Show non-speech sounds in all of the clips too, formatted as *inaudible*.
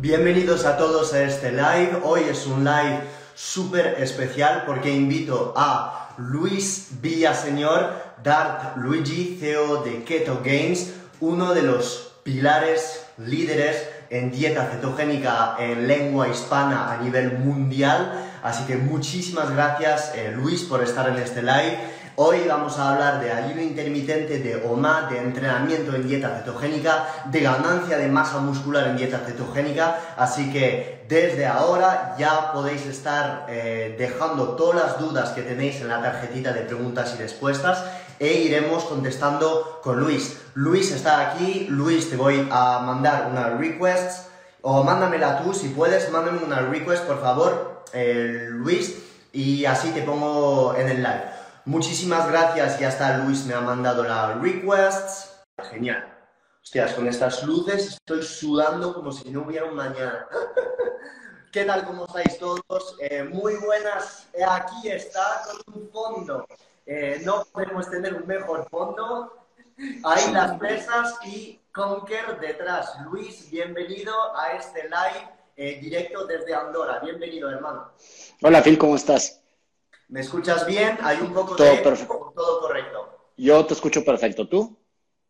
Bienvenidos a todos a este live. Hoy es un live súper especial porque invito a Luis Villaseñor, Dart Luigi, CEO de Keto Games, uno de los pilares líderes en dieta cetogénica en lengua hispana a nivel mundial. Así que muchísimas gracias eh, Luis por estar en este live. Hoy vamos a hablar de ayuno intermitente, de OMA, de entrenamiento en dieta cetogénica, de ganancia de masa muscular en dieta cetogénica. Así que desde ahora ya podéis estar eh, dejando todas las dudas que tenéis en la tarjetita de preguntas y respuestas e iremos contestando con Luis. Luis está aquí, Luis te voy a mandar una request o mándamela tú si puedes, mándame una request por favor, eh, Luis, y así te pongo en el live. Muchísimas gracias, ya está Luis me ha mandado la request. Genial. Hostias, con estas luces estoy sudando como si no hubiera un mañana. *laughs* ¿Qué tal? ¿Cómo estáis todos? Eh, muy buenas. Eh, aquí está con un fondo. Eh, no podemos tener un mejor fondo. Ahí las pesas y Conker detrás. Luis, bienvenido a este live directo desde Andorra. Bienvenido, hermano. Hola, Phil, ¿cómo estás? ¿Me escuchas bien? ¿Hay un poco todo de... Perfecto. Todo correcto. Yo te escucho perfecto. ¿Tú?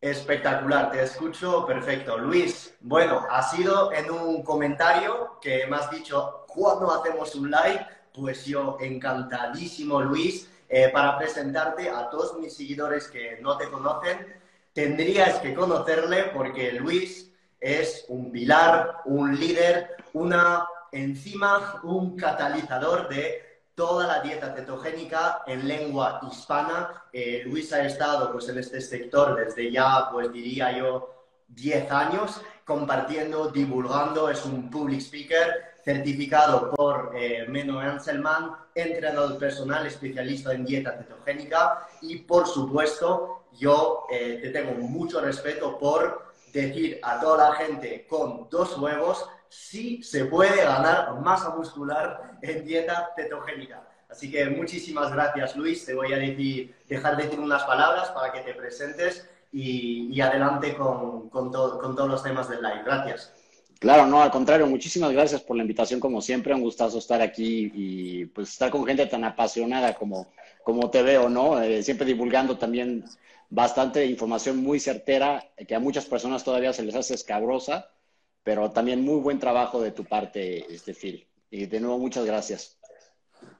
Espectacular, te escucho perfecto. Luis, bueno, ha sido en un comentario que me has dicho, ¿cuándo hacemos un live? Pues yo encantadísimo, Luis, eh, para presentarte a todos mis seguidores que no te conocen. Tendrías que conocerle porque Luis es un pilar, un líder, una enzima, un catalizador de toda la dieta cetogénica en lengua hispana. Eh, Luis ha estado pues, en este sector desde ya, pues diría yo, 10 años, compartiendo, divulgando, es un public speaker certificado por eh, Menno Anselman, entrenador personal especialista en dieta cetogénica y, por supuesto, yo eh, te tengo mucho respeto por decir a toda la gente con dos huevos sí se puede ganar masa muscular en dieta cetogénica. Así que muchísimas gracias, Luis. Te voy a dejar decir unas palabras para que te presentes y, adelante con, todos los temas del live. Gracias. Claro, no, al contrario, muchísimas gracias por la invitación, como siempre, un gustazo estar aquí y pues estar con gente tan apasionada como, como te veo, ¿no? Eh, siempre divulgando también bastante información muy certera, que a muchas personas todavía se les hace escabrosa, pero también muy buen trabajo de tu parte, este Phil. Y de nuevo, muchas gracias.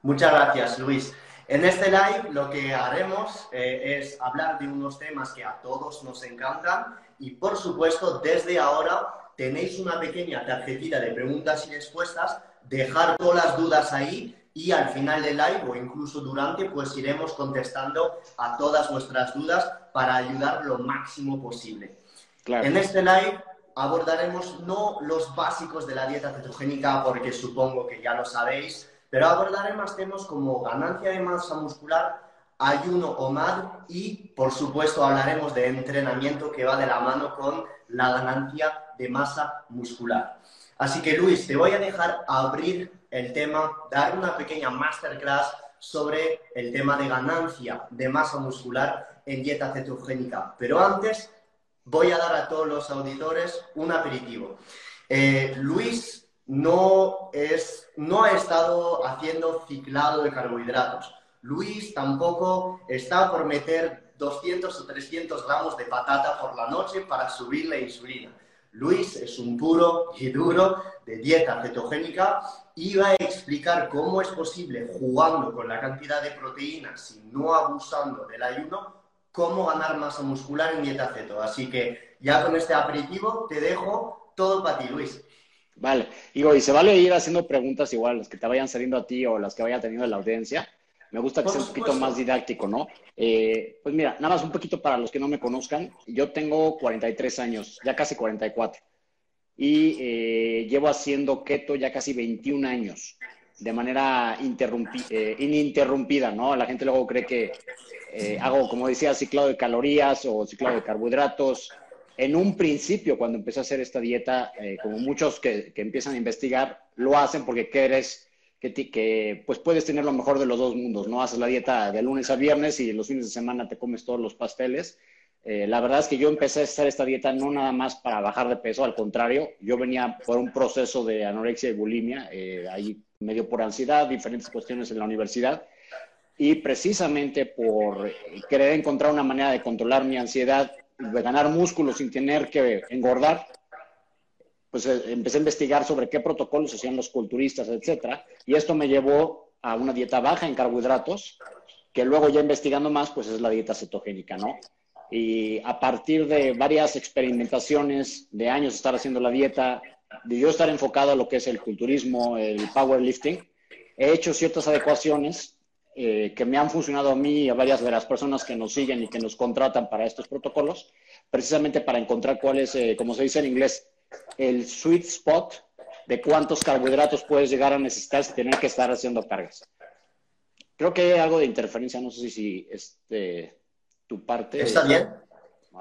Muchas gracias, Luis. En este live lo que haremos eh, es hablar de unos temas que a todos nos encantan y, por supuesto, desde ahora tenéis una pequeña tarjetita de preguntas y respuestas, dejar todas las dudas ahí y al final del live o incluso durante, pues iremos contestando a todas vuestras dudas para ayudar lo máximo posible. En este live abordaremos no los básicos de la dieta cetogénica, porque supongo que ya lo sabéis, pero abordaremos temas como ganancia de masa muscular, ayuno o MAD y, por supuesto, hablaremos de entrenamiento que va de la mano con la ganancia de masa muscular. Así que, Luis, te voy a dejar abrir el tema, dar una pequeña masterclass sobre el tema de ganancia de masa muscular en dieta cetogénica. Pero antes, voy a dar a todos los auditores un aperitivo. Eh, Luis no, es, no ha estado haciendo ciclado de carbohidratos. Luis tampoco está por meter 200 o 300 gramos de patata por la noche para subir la insulina. Luis es un puro y duro de dieta cetogénica y va a explicar cómo es posible, jugando con la cantidad de proteínas y no abusando del ayuno, cómo ganar masa muscular en dieta ceto. Así que ya con este aperitivo te dejo todo para ti, Luis. Vale, digo, y se vale ir haciendo preguntas igual, las que te vayan saliendo a ti o las que vaya teniendo la audiencia. Me gusta que sea un poquito más didáctico, ¿no? Eh, pues mira, nada más un poquito para los que no me conozcan. Yo tengo 43 años, ya casi 44. y eh, llevo haciendo keto ya casi 21 años de manera eh, ininterrumpida, ¿no? La gente luego cree que eh, hago, como decía, ciclado de calorías o ciclado de carbohidratos. En un principio, cuando empecé a hacer esta dieta, como muchos que, empiezan a investigar, lo hacen porque quieres que, que, pues puedes tener lo mejor de los dos mundos, ¿no? Haces la dieta de lunes a viernes y los fines de semana te comes todos los pasteles eh, la verdad es que yo empecé a hacer esta dieta no nada más para bajar de peso, al contrario, yo venía por un proceso de anorexia y bulimia, eh, ahí medio por ansiedad, diferentes cuestiones en la universidad, y precisamente por querer encontrar una manera de controlar mi ansiedad, de ganar músculo sin tener que engordar, pues eh, empecé a investigar sobre qué protocolos hacían los culturistas, etcétera, y esto me llevó a una dieta baja en carbohidratos, que luego ya investigando más, pues es la dieta cetogénica, ¿no? Y a partir de varias experimentaciones de años de estar haciendo la dieta, de yo estar enfocado a lo que es el culturismo, el powerlifting, he hecho ciertas adecuaciones eh, que me han funcionado a mí y a varias de las personas que nos siguen y que nos contratan para estos protocolos, precisamente para encontrar cuál es, eh, como se dice en inglés, el sweet spot de cuántos carbohidratos puedes llegar a necesitar sin tener que estar haciendo cargas. Creo que hay algo de interferencia, no sé si este, parte. Está bien.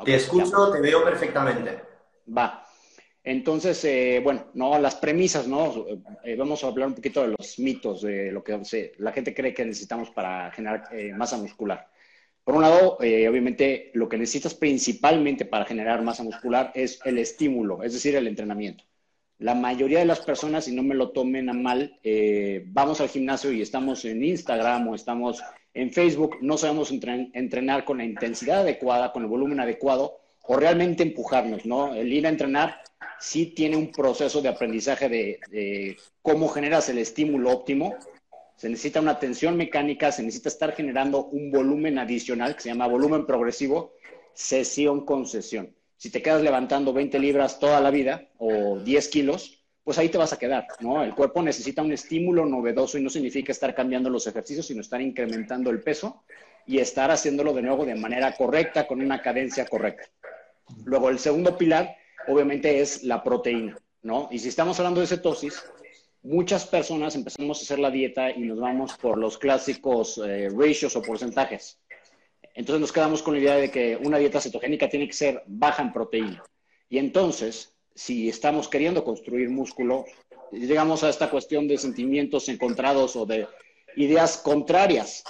Te escucho, te veo perfectamente. Va. Entonces, eh, bueno, no, las premisas, ¿no? Eh, vamos a hablar un poquito de los mitos, de lo que la gente cree que necesitamos para generar eh, masa muscular. Por un lado, obviamente, lo que necesitas principalmente para generar masa muscular es el estímulo, es decir, el entrenamiento. La mayoría de las personas, si no me lo tomen a mal, vamos al gimnasio y estamos en Instagram o estamos en Facebook no sabemos entrenar con la intensidad adecuada, con el volumen adecuado o realmente empujarnos, ¿no? El ir a entrenar sí tiene un proceso de aprendizaje de, cómo generas el estímulo óptimo. Se necesita una tensión mecánica, se necesita estar generando un volumen adicional que se llama volumen progresivo, sesión con sesión. Si te quedas levantando 20 libras toda la vida o 10 kilos, pues ahí te vas a quedar, ¿no? El cuerpo necesita un estímulo novedoso y no significa estar cambiando los ejercicios, sino estar incrementando el peso y estar haciéndolo de nuevo de manera correcta, con una cadencia correcta. Luego, el segundo pilar, obviamente, es la proteína, ¿no? Y si estamos hablando de cetosis, muchas personas empezamos a hacer la dieta y nos vamos por los clásicos eh, ratios o porcentajes. Entonces nos quedamos con la idea de que una dieta cetogénica tiene que ser baja en proteína. Y entonces, si estamos queriendo construir músculo, llegamos a esta cuestión de sentimientos encontrados o de ideas contrarias.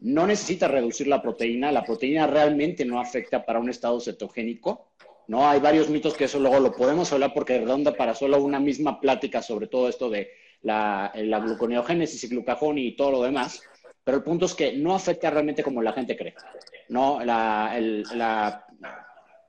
No necesita reducir la proteína, la proteína realmente no afecta para un estado cetogénico. No, hay varios mitos que eso luego lo podemos hablar porque redonda para solo una misma plática sobre todo esto de la, gluconeogénesis y glucagón y todo lo demás. Pero el punto es que no afecta realmente como la gente cree. No, la, la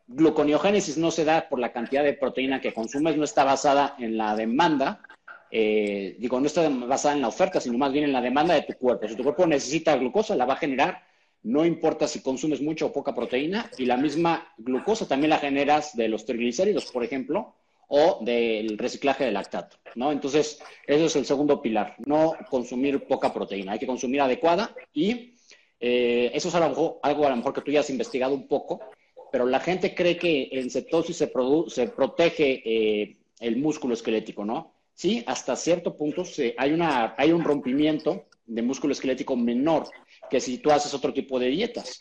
gluconeogénesis no se da por la cantidad de proteína que consumes, no está basada en la demanda, eh, digo, no está basada en la oferta, sino más bien en la demanda de tu cuerpo. Si tu cuerpo necesita glucosa, la va a generar, no importa si consumes mucha o poca proteína, y la misma glucosa también la generas de los triglicéridos, por ejemplo, o del reciclaje de lactato, ¿no? Entonces, eso es el segundo pilar, no consumir poca proteína, hay que consumir adecuada y eh, eso es algo, algo a lo mejor que tú ya has investigado un poco, pero la gente cree que en cetosis se, se protege eh, el músculo esquelético, ¿no? Sí, hasta cierto punto hay, una, hay un rompimiento de músculo esquelético menor que si tú haces otro tipo de dietas.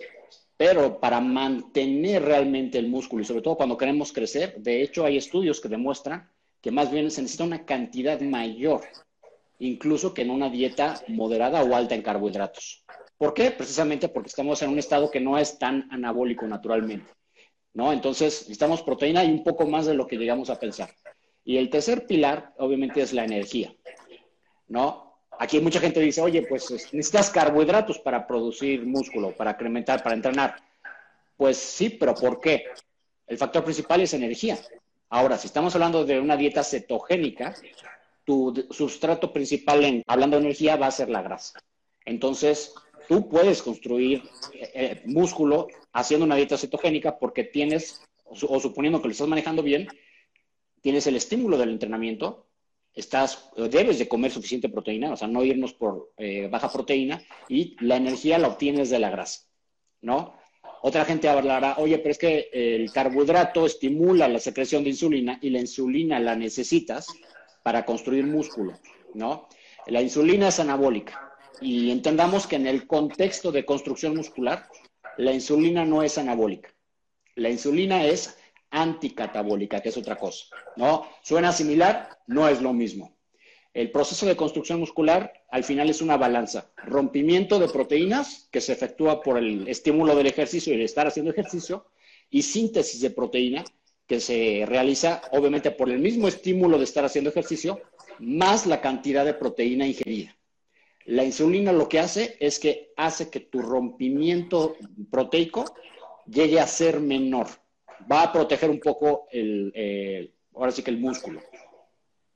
Pero para mantener realmente el músculo y sobre todo cuando queremos crecer, de hecho hay estudios que demuestran que más bien se necesita una cantidad mayor, incluso que en una dieta moderada o alta en carbohidratos. ¿Por qué? Precisamente porque estamos en un estado que no es tan anabólico naturalmente. ¿no? Entonces, necesitamos proteína y un poco más de lo que llegamos a pensar. Y el tercer pilar, obviamente, es la energía, ¿no? Aquí mucha gente dice, oye, pues necesitas carbohidratos para producir músculo, para incrementar, para entrenar. Pues sí, pero ¿por qué? El factor principal es energía. Ahora, si estamos hablando de una dieta cetogénica, tu sustrato principal, en, hablando de energía, va a ser la grasa. Entonces, tú puedes construir eh, eh, músculo haciendo una dieta cetogénica porque tienes, o suponiendo que lo estás manejando bien, tienes el estímulo del entrenamiento, estás, debes de comer suficiente proteína, o sea, no irnos por eh, baja proteína, y la energía la obtienes de la grasa, ¿no? Otra gente hablará, oye, pero es que el carbohidrato estimula la secreción de insulina y la insulina la necesitas para construir músculo, ¿no? La insulina es anabólica y entendamos que en el contexto de construcción muscular, la insulina no es anabólica. La insulina es anticatabólica, que es otra cosa, ¿no? Suena similar, no es lo mismo. El proceso de construcción muscular al final es una balanza. Rompimiento de proteínas que se efectúa por el estímulo del ejercicio y el estar haciendo ejercicio y síntesis de proteína que se realiza obviamente por el mismo estímulo de estar haciendo ejercicio más la cantidad de proteína ingerida. La insulina lo que hace es que hace que tu rompimiento proteico llegue a ser menor. Va a proteger un poco el, eh, ahora sí que el músculo.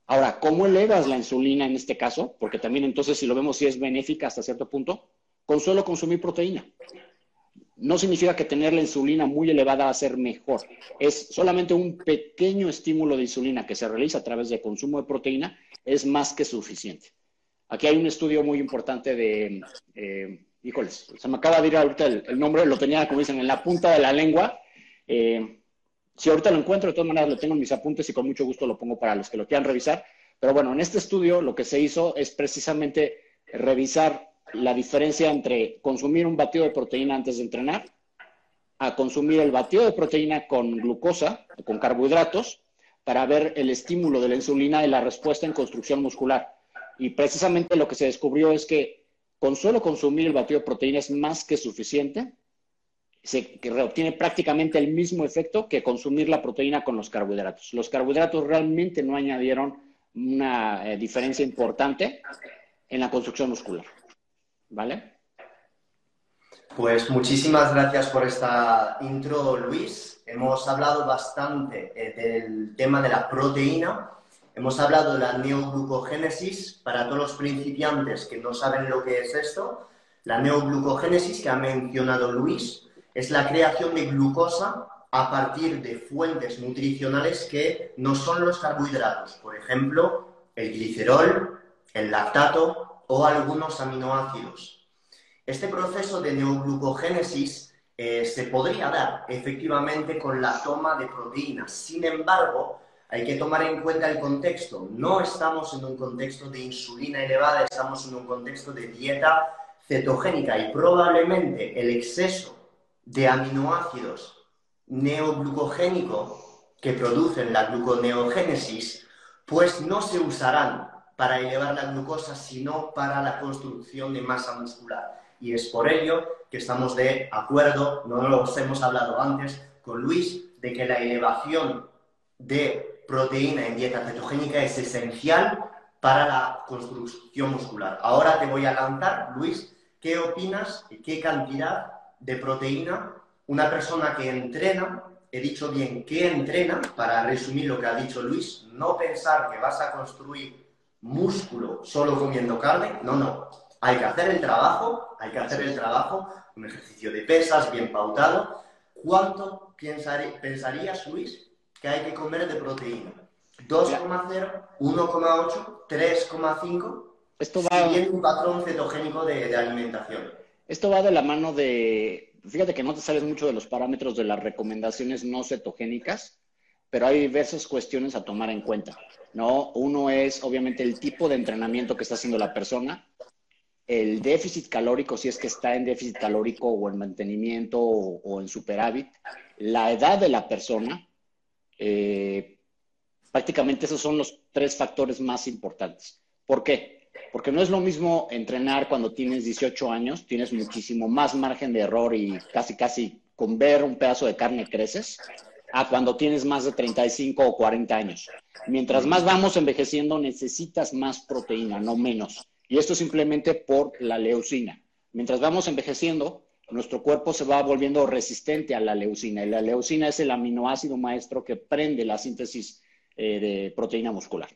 Ahora, ¿cómo elevas la insulina en este caso? Porque también entonces si lo vemos si es benéfica hasta cierto punto, con solo consumir proteína. No significa que tener la insulina muy elevada va a ser mejor. Es solamente un pequeño estímulo de insulina que se realiza a través de consumo de proteína, es más que suficiente. Aquí hay un estudio muy importante de, eh, híjoles, se me acaba de ir ahorita el, nombre, lo tenía, como dicen, en la punta de la lengua. Eh, si ahorita lo encuentro, de todas maneras lo tengo en mis apuntes y con mucho gusto lo pongo para los que lo quieran revisar. Pero bueno, en este estudio lo que se hizo es precisamente revisar la diferencia entre consumir un batido de proteína antes de entrenar a consumir el batido de proteína con glucosa, con carbohidratos, para ver el estímulo de la insulina y la respuesta en construcción muscular. Y precisamente lo que se descubrió es que con solo consumir el batido de proteína es más que suficiente se obtiene prácticamente el mismo efecto que consumir la proteína con los carbohidratos. Los carbohidratos realmente no añadieron una eh, diferencia importante en la construcción muscular. ¿Vale? Pues muchísimas gracias por esta intro, Luis. Hemos hablado bastante eh, del tema de la proteína. Hemos hablado de la neoglucogénesis. Para todos los principiantes que no saben lo que es esto, la neoglucogénesis que ha mencionado Luis es la creación de glucosa a partir de fuentes nutricionales que no son los carbohidratos, por ejemplo, el glicerol, el lactato o algunos aminoácidos. Este proceso de neoglucogénesis eh, se podría dar efectivamente con la toma de proteínas. Sin embargo, hay que tomar en cuenta el contexto. No estamos en un contexto de insulina elevada, estamos en un contexto de dieta cetogénica y probablemente el exceso de aminoácidos neoglucogénicos que producen la gluconeogénesis, pues no se usarán para elevar la glucosa, sino para la construcción de masa muscular. Y es por ello que estamos de acuerdo, no lo hemos hablado antes con Luis, de que la elevación de proteína en dieta cetogénica es esencial para la construcción muscular. Ahora te voy a lanzar, Luis, ¿qué opinas? ¿Qué cantidad de proteína, una persona que entrena, he dicho bien que entrena, para resumir lo que ha dicho Luis, no pensar que vas a construir músculo solo comiendo carne, no, no. Hay que hacer el trabajo, hay que hacer el trabajo, un ejercicio de pesas bien pautado. ¿Cuánto pensarías, Luis, que hay que comer de proteína? ¿2,0, 1,8, 3,5? Esto va... Siguiendo un patrón cetogénico de alimentación. Esto va de la mano de, fíjate que no te sabes mucho de los parámetros de las recomendaciones no cetogénicas, pero hay diversas cuestiones a tomar en cuenta, ¿no? Uno es, obviamente, el tipo de entrenamiento que está haciendo la persona, el déficit calórico, si es que está en déficit calórico o en mantenimiento o, en superávit, la edad de la persona, eh, prácticamente esos son los tres factores más importantes. ¿Por qué? Porque no es lo mismo entrenar cuando tienes 18 años, tienes muchísimo más margen de error y casi, casi con ver un pedazo de carne creces, a cuando tienes más de 35 o 40 años. Mientras más vamos envejeciendo, necesitas más proteína, no menos. Y esto simplemente por la leucina. Mientras vamos envejeciendo, nuestro cuerpo se va volviendo resistente a la leucina. Y la leucina es el aminoácido maestro que prende la síntesis eh, de proteína muscular.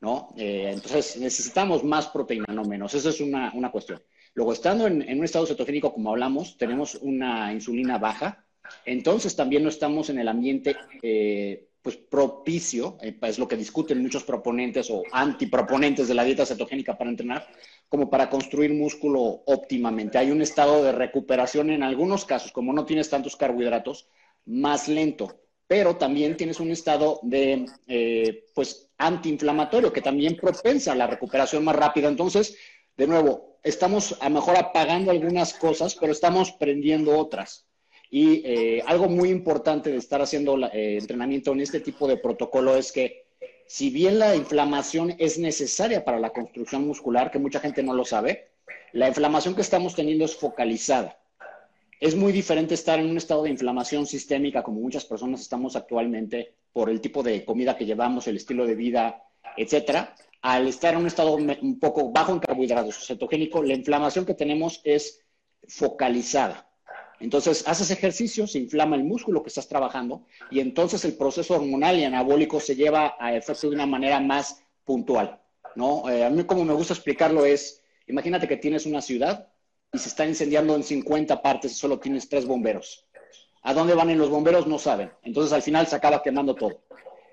¿No? Eh, entonces necesitamos más proteína, no menos. Esa es una, cuestión. Luego, estando en, un estado cetogénico, como hablamos, tenemos una insulina baja, entonces también no estamos en el ambiente eh, pues propicio, eh, es lo que discuten muchos proponentes o antiproponentes de la dieta cetogénica para entrenar, como para construir músculo óptimamente. Hay un estado de recuperación en algunos casos, como no tienes tantos carbohidratos, más lento, pero también tienes un estado de, eh, pues, antiinflamatorio que también propensa a la recuperación más rápida. Entonces, de nuevo, estamos a lo mejor apagando algunas cosas, pero estamos prendiendo otras. Y eh, algo muy importante de estar haciendo eh, entrenamiento en este tipo de protocolo es que si bien la inflamación es necesaria para la construcción muscular, que mucha gente no lo sabe, la inflamación que estamos teniendo es focalizada. Es muy diferente estar en un estado de inflamación sistémica, como muchas personas estamos actualmente, por el tipo de comida que llevamos, el estilo de vida, etcétera, al estar en un estado un poco bajo en carbohidratos, cetogénico, la inflamación que tenemos es focalizada. Entonces, haces ejercicio, se inflama el músculo que estás trabajando y entonces el proceso hormonal y anabólico se lleva a efecto de una manera más puntual, ¿no? Eh, a mí como me gusta explicarlo es, imagínate que tienes una ciudad y se está incendiando en 50 partes y solo tienes tres bomberos. ¿A dónde van en los bomberos? No saben. Entonces, al final se acaba quemando todo.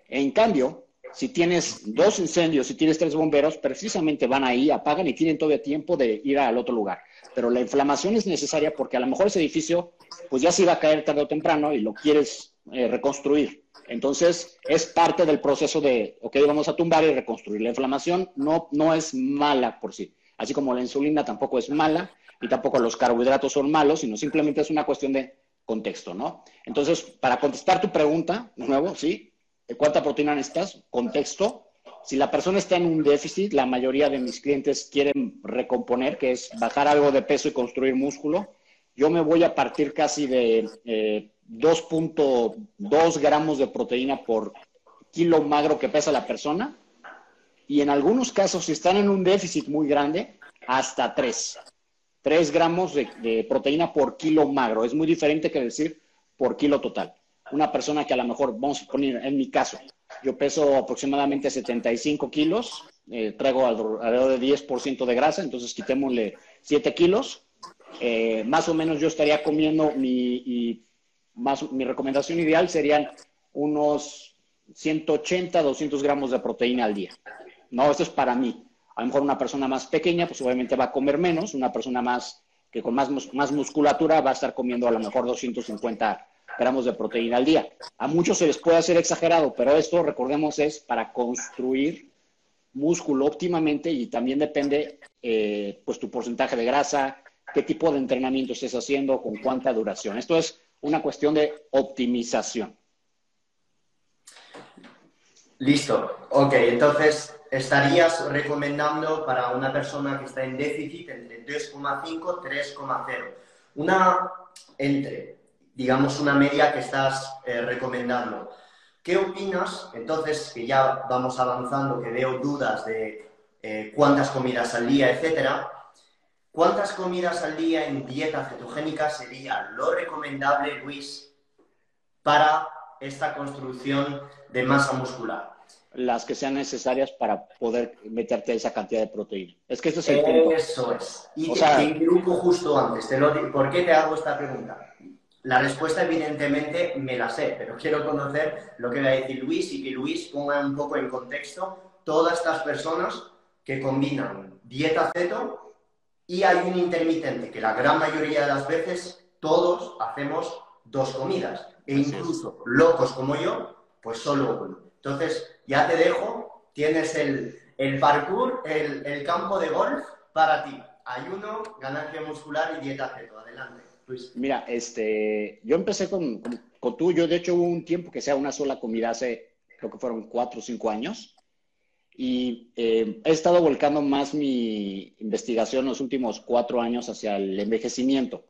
En cambio, si tienes dos incendios, si tienes tres bomberos, precisamente van ahí, apagan y tienen todavía tiempo de ir al otro lugar pero la inflamación es necesaria porque a lo mejor ese edificio pues ya se iba a caer tarde o temprano y lo quieres eh, reconstruir. Entonces, es parte del proceso de, ok, vamos a tumbar y reconstruir. La inflamación no, no es mala por sí, así como la insulina tampoco es mala y tampoco los carbohidratos son malos, sino simplemente es una cuestión de contexto, ¿no? Entonces, para contestar tu pregunta, de nuevo, ¿sí? ¿Cuánta proteína necesitas? Contexto, si la persona está en un déficit, la mayoría de mis clientes quieren recomponer, que es bajar algo de peso y construir músculo. Yo me voy a partir casi de 2.2 eh, gramos de proteína por kilo magro que pesa la persona. Y en algunos casos, si están en un déficit muy grande, hasta 3. 3 gramos de, proteína por kilo magro. Es muy diferente que decir por kilo total. Una persona que a lo mejor, vamos a poner en mi caso, yo peso aproximadamente 75 kilos, eh, traigo alrededor de 10% de grasa, entonces quitémosle 7 kilos. Eh, más o menos yo estaría comiendo mi, más, mi recomendación ideal serían unos 180, 200 gramos de proteína al día. No, esto es para mí. A lo mejor una persona más pequeña, pues obviamente va a comer menos. Una persona más que con más, más musculatura va a estar comiendo a lo mejor 250 gramos de proteína al día. A muchos se les puede hacer exagerado, pero esto, recordemos, es para construir músculo óptimamente y también depende eh, pues tu porcentaje de grasa, qué tipo de entrenamiento estés haciendo, con cuánta duración. Esto es una cuestión de optimización. Listo. Ok, entonces estarías recomendando para una persona que está en déficit entre 3,5 y 3,0. Una entre digamos, una media que estás eh, recomendando. ¿Qué opinas? Entonces, que ya vamos avanzando, que veo dudas de eh, cuántas comidas al día, etcétera. ¿Cuántas comidas al día en dieta cetogénica sería lo recomendable, Luis, para esta construcción de masa muscular? Las que sean necesarias para poder meterte esa cantidad de proteína. Es que esto es el punto. Eso es. Y en grupo justo antes. Te lo, ¿Por qué te hago esta pregunta? La respuesta, evidentemente, me la sé, pero quiero conocer lo que va a decir Luis y que Luis ponga un poco en contexto todas estas personas que combinan dieta ceto y hay un intermitente, que la gran mayoría de las veces todos hacemos dos comidas. E incluso locos como yo, pues solo uno. Entonces, ya te dejo, tienes el, el parkour, el, el campo de golf para ti. Ayuno, ganancia muscular y dieta ceto. Adelante. Mira, este, yo empecé con, con, tú, yo de hecho hubo un tiempo que sea una sola comida hace, creo que fueron cuatro o cinco años, y eh, he estado volcando más mi investigación los últimos cuatro años hacia el envejecimiento,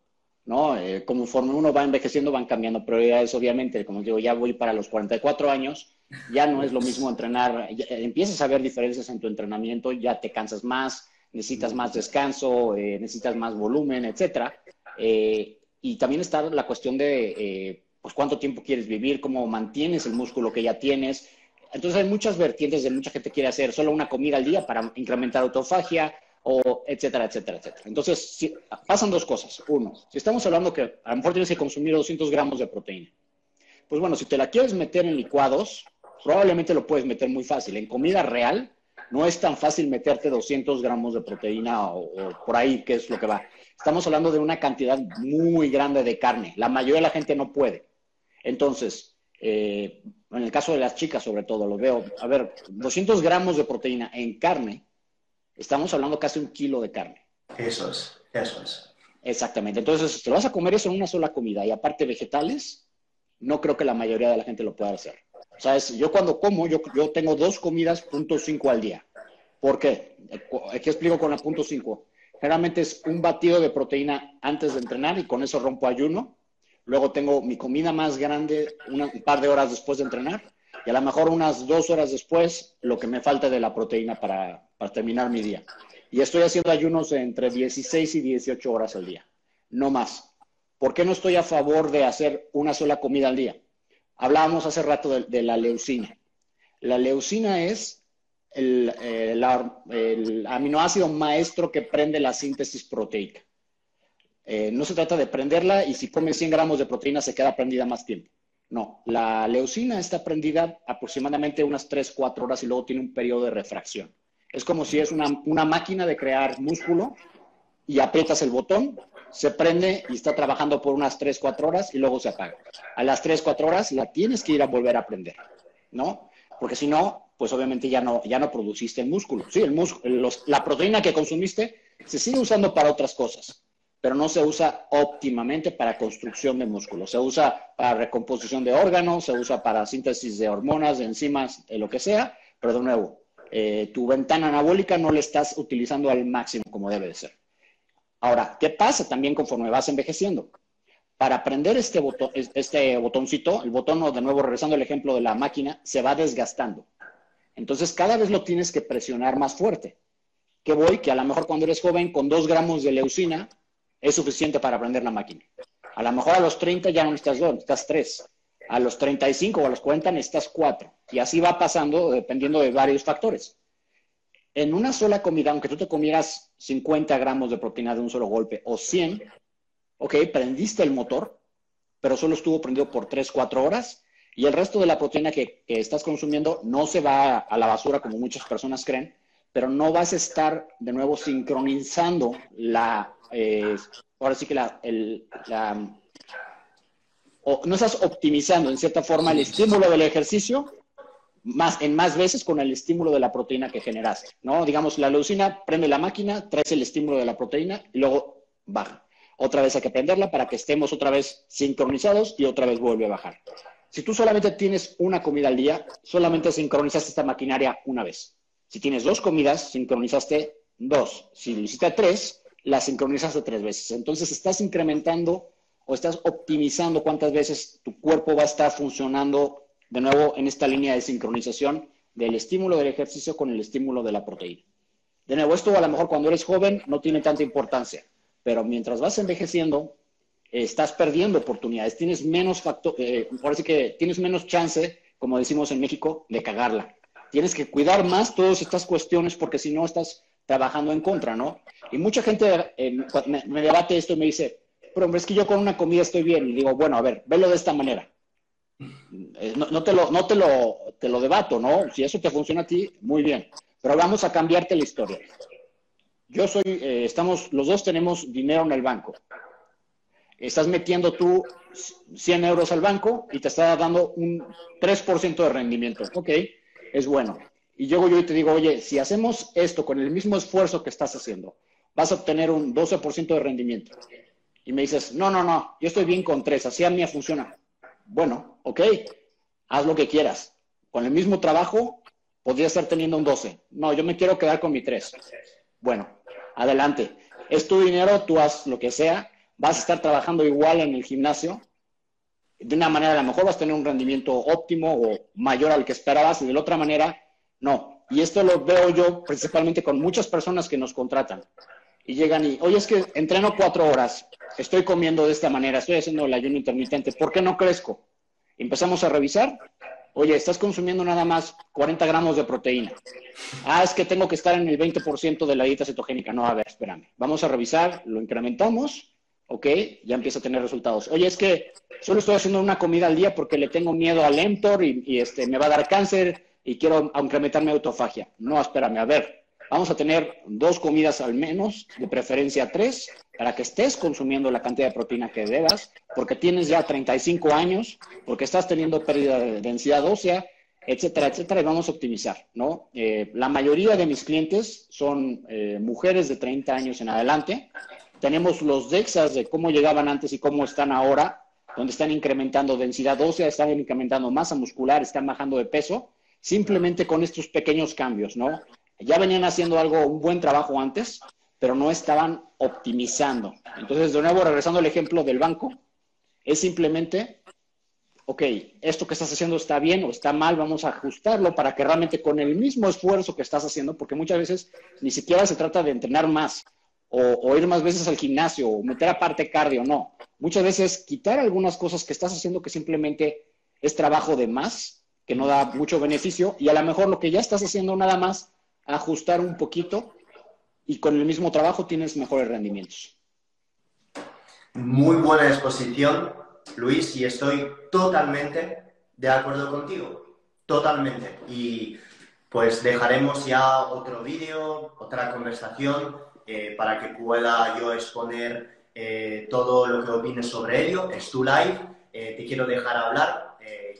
¿no? Eh, conforme uno va envejeciendo van cambiando prioridades, obviamente, como digo, ya voy para los 44 años, ya no es lo mismo entrenar, empiezas a ver diferencias en tu entrenamiento, ya te cansas más, necesitas más descanso, eh, necesitas más volumen, etcétera. Eh, y también está la cuestión de eh, pues cuánto tiempo quieres vivir, cómo mantienes el músculo que ya tienes. Entonces hay muchas vertientes de mucha gente quiere hacer solo una comida al día para incrementar autofagia, o etcétera, etcétera, etcétera. Entonces, pasan dos cosas. Uno, si estamos hablando que a lo mejor tienes que consumir 200 gramos de proteína, pues bueno, si te la quieres meter en licuados, probablemente lo puedes meter muy fácil. En comida real no es tan fácil meterte 200 gramos de proteína o, por ahí, que es lo que va. Estamos hablando de una cantidad muy grande de carne. La mayoría de la gente no puede. Entonces, eh, en el caso de las chicas sobre todo, lo veo, a ver, 200 gramos de proteína en carne, estamos hablando casi un kilo de carne. Eso es, eso es. Exactamente. Entonces, te vas a comer eso en una sola comida y aparte vegetales, no creo que la mayoría de la gente lo pueda hacer. ¿Sabes? Yo cuando como, yo, yo tengo dos comidas punto cinco al día. ¿Por qué? ¿Qué explico con la punto cinco? Generalmente es un batido de proteína antes de entrenar y con eso rompo ayuno. Luego tengo mi comida más grande un par de horas después de entrenar y a lo mejor unas dos horas después lo que me falta de la proteína para, para terminar mi día. Y estoy haciendo ayunos entre 16 y 18 horas al día, no más. ¿Por qué no estoy a favor de hacer una sola comida al día? Hablábamos hace rato de, la leucina. La leucina es el, el, aminoácido maestro que prende la síntesis proteica. Eh, no se trata de prenderla y si comes 100 gramos de proteína se queda prendida más tiempo. No, la leucina está prendida aproximadamente unas 3, 4 horas y luego tiene un periodo de refracción. Es como si es una, una máquina de crear músculo y aprietas el botón se prende y está trabajando por unas 3, 4 horas y luego se apaga. A las 3, 4 horas la tienes que ir a volver a prender, ¿no? Porque si no, pues obviamente ya no, ya no produciste el músculo. Sí, el músculo, la proteína que consumiste se sigue usando para otras cosas, pero no se usa óptimamente para construcción de músculo. Se usa para recomposición de órganos, se usa para síntesis de hormonas, de enzimas, de lo que sea, pero de nuevo, eh, tu ventana anabólica no la estás utilizando al máximo como debe de ser. Ahora, ¿qué pasa también conforme vas envejeciendo? Para prender este, botón, este botoncito, el botón, de nuevo regresando al ejemplo de la máquina, se va desgastando. Entonces, cada vez lo tienes que presionar más fuerte. ¿Qué voy? Que a lo mejor cuando eres joven, con dos gramos de leucina, es suficiente para prender la máquina. A lo mejor a los 30 ya no necesitas dos, necesitas tres. A los 35 o a los 40 necesitas cuatro. Y así va pasando dependiendo de varios factores en una sola comida, aunque tú te comieras 50 gramos de proteína de un solo golpe o 100, ok, prendiste el motor, pero solo estuvo prendido por 3, 4 horas y el resto de la proteína que, estás consumiendo no se va a la basura como muchas personas creen, pero no vas a estar de nuevo sincronizando la, eh, ahora sí que la, la o no estás optimizando en cierta forma el estímulo del ejercicio más, en más veces con el estímulo de la proteína que generaste, ¿no? Digamos, la leucina prende la máquina, traes el estímulo de la proteína y luego baja. Otra vez hay que prenderla para que estemos otra vez sincronizados y otra vez vuelve a bajar. Si tú solamente tienes una comida al día, solamente sincronizaste esta maquinaria una vez. Si tienes dos comidas, sincronizaste dos. Si lo hiciste tres, la sincronizaste tres veces. Entonces estás incrementando o estás optimizando cuántas veces tu cuerpo va a estar funcionando de nuevo en esta línea de sincronización del estímulo del ejercicio con el estímulo de la proteína. De nuevo, esto a lo mejor cuando eres joven no tiene tanta importancia, pero mientras vas envejeciendo, estás perdiendo oportunidades, tienes menos factor, eh, parece que tienes menos chance, como decimos en México, de cagarla. Tienes que cuidar más todas estas cuestiones porque si no estás trabajando en contra, ¿no? Y mucha gente eh, me, me, debate esto y me dice, pero hombre, es que yo con una comida estoy bien. Y digo, bueno, a ver, velo de esta manera. Eh, no, te, lo, no te, lo, te lo debato, ¿no? Si eso te funciona a ti, muy bien. Pero vamos a cambiarte la historia. Yo soy, eh, estamos, los dos tenemos dinero en el banco. Estás metiendo tú 100 euros al banco y te está dando un 3% de rendimiento. Ok, es bueno. Y llego yo y te digo, oye, si hacemos esto con el mismo esfuerzo que estás haciendo, vas a obtener un 12% de rendimiento. Y me dices, no, no, no, yo estoy bien con 3, así a mí funciona. Bueno, ok, haz lo que quieras. Con el mismo trabajo, podría estar teniendo un 12. No, yo me quiero quedar con mi 3. Bueno, adelante. Es tu dinero, tú haz lo que sea. Vas a estar trabajando igual en el gimnasio. De una manera, a lo mejor vas a tener un rendimiento óptimo o mayor al que esperabas, y de la otra manera, no. Y esto lo veo yo principalmente con muchas personas que nos contratan y llegan y, oye, es que entreno cuatro horas, estoy comiendo de esta manera, estoy haciendo el ayuno intermitente, ¿por qué no crezco? Empezamos a revisar, oye, estás consumiendo nada más 40 gramos de proteína. Ah, es que tengo que estar en el 20% de la dieta cetogénica. No, a ver, espérame. Vamos a revisar, lo incrementamos, ¿ok? Ya empieza a tener resultados. Oye, es que solo estoy haciendo una comida al día porque le tengo miedo al mTOR y, este, me va a dar cáncer y quiero incrementar mi autofagia. No, espérame, a ver, vamos a tener dos comidas al menos, de preferencia tres, para que estés consumiendo la cantidad de proteína que debas, porque tienes ya 35 años, porque estás teniendo pérdida de densidad ósea, etcétera, etcétera, y vamos a optimizar, ¿no? Eh, la mayoría de mis clientes son eh, mujeres de 30 años en adelante. Tenemos los DEXAs de cómo llegaban antes y cómo están ahora, donde están incrementando densidad ósea, están incrementando masa muscular, están bajando de peso, simplemente con estos pequeños cambios, ¿no? Ya venían haciendo algo, un buen trabajo antes, pero no estaban optimizando. Entonces, de nuevo, regresando al ejemplo del banco, es simplemente, ok, esto que estás haciendo está bien o está mal, vamos a ajustarlo para que realmente con el mismo esfuerzo que estás haciendo, porque muchas veces ni siquiera se trata de entrenar más o, ir más veces al gimnasio o meter aparte cardio, no. Muchas veces quitar algunas cosas que estás haciendo que simplemente es trabajo de más, que no da mucho beneficio, y a lo mejor lo que ya estás haciendo nada más, ajustar un poquito y con el mismo trabajo tienes mejores rendimientos. Muy buena exposición, Luis, y estoy totalmente de acuerdo contigo. Totalmente. Y pues dejaremos ya otro vídeo, otra conversación, eh, para que pueda yo exponer eh, todo lo que opines sobre ello. Es tu live, eh, te quiero dejar hablar.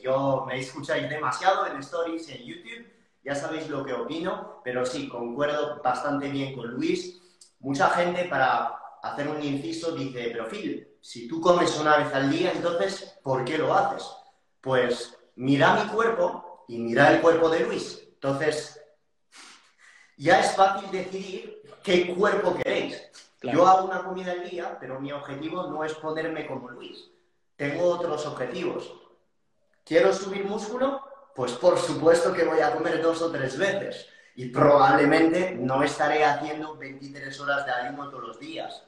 yo me escucháis demasiado en stories en YouTube ya sabéis lo que opino, pero sí, concuerdo bastante bien con Luis. Mucha gente para hacer un inciso dice, pero Phil, si tú comes una vez al día, entonces, ¿por qué lo haces? Pues mira mi cuerpo y mira el cuerpo de Luis. Entonces, ya es fácil decidir qué cuerpo queréis. Yo hago una comida al día, pero mi objetivo no es ponerme como Luis. Tengo otros objetivos. ¿Quiero subir músculo? Pues por supuesto que voy a comer dos o tres veces y probablemente no estaré haciendo 23 horas de ayuno todos los días.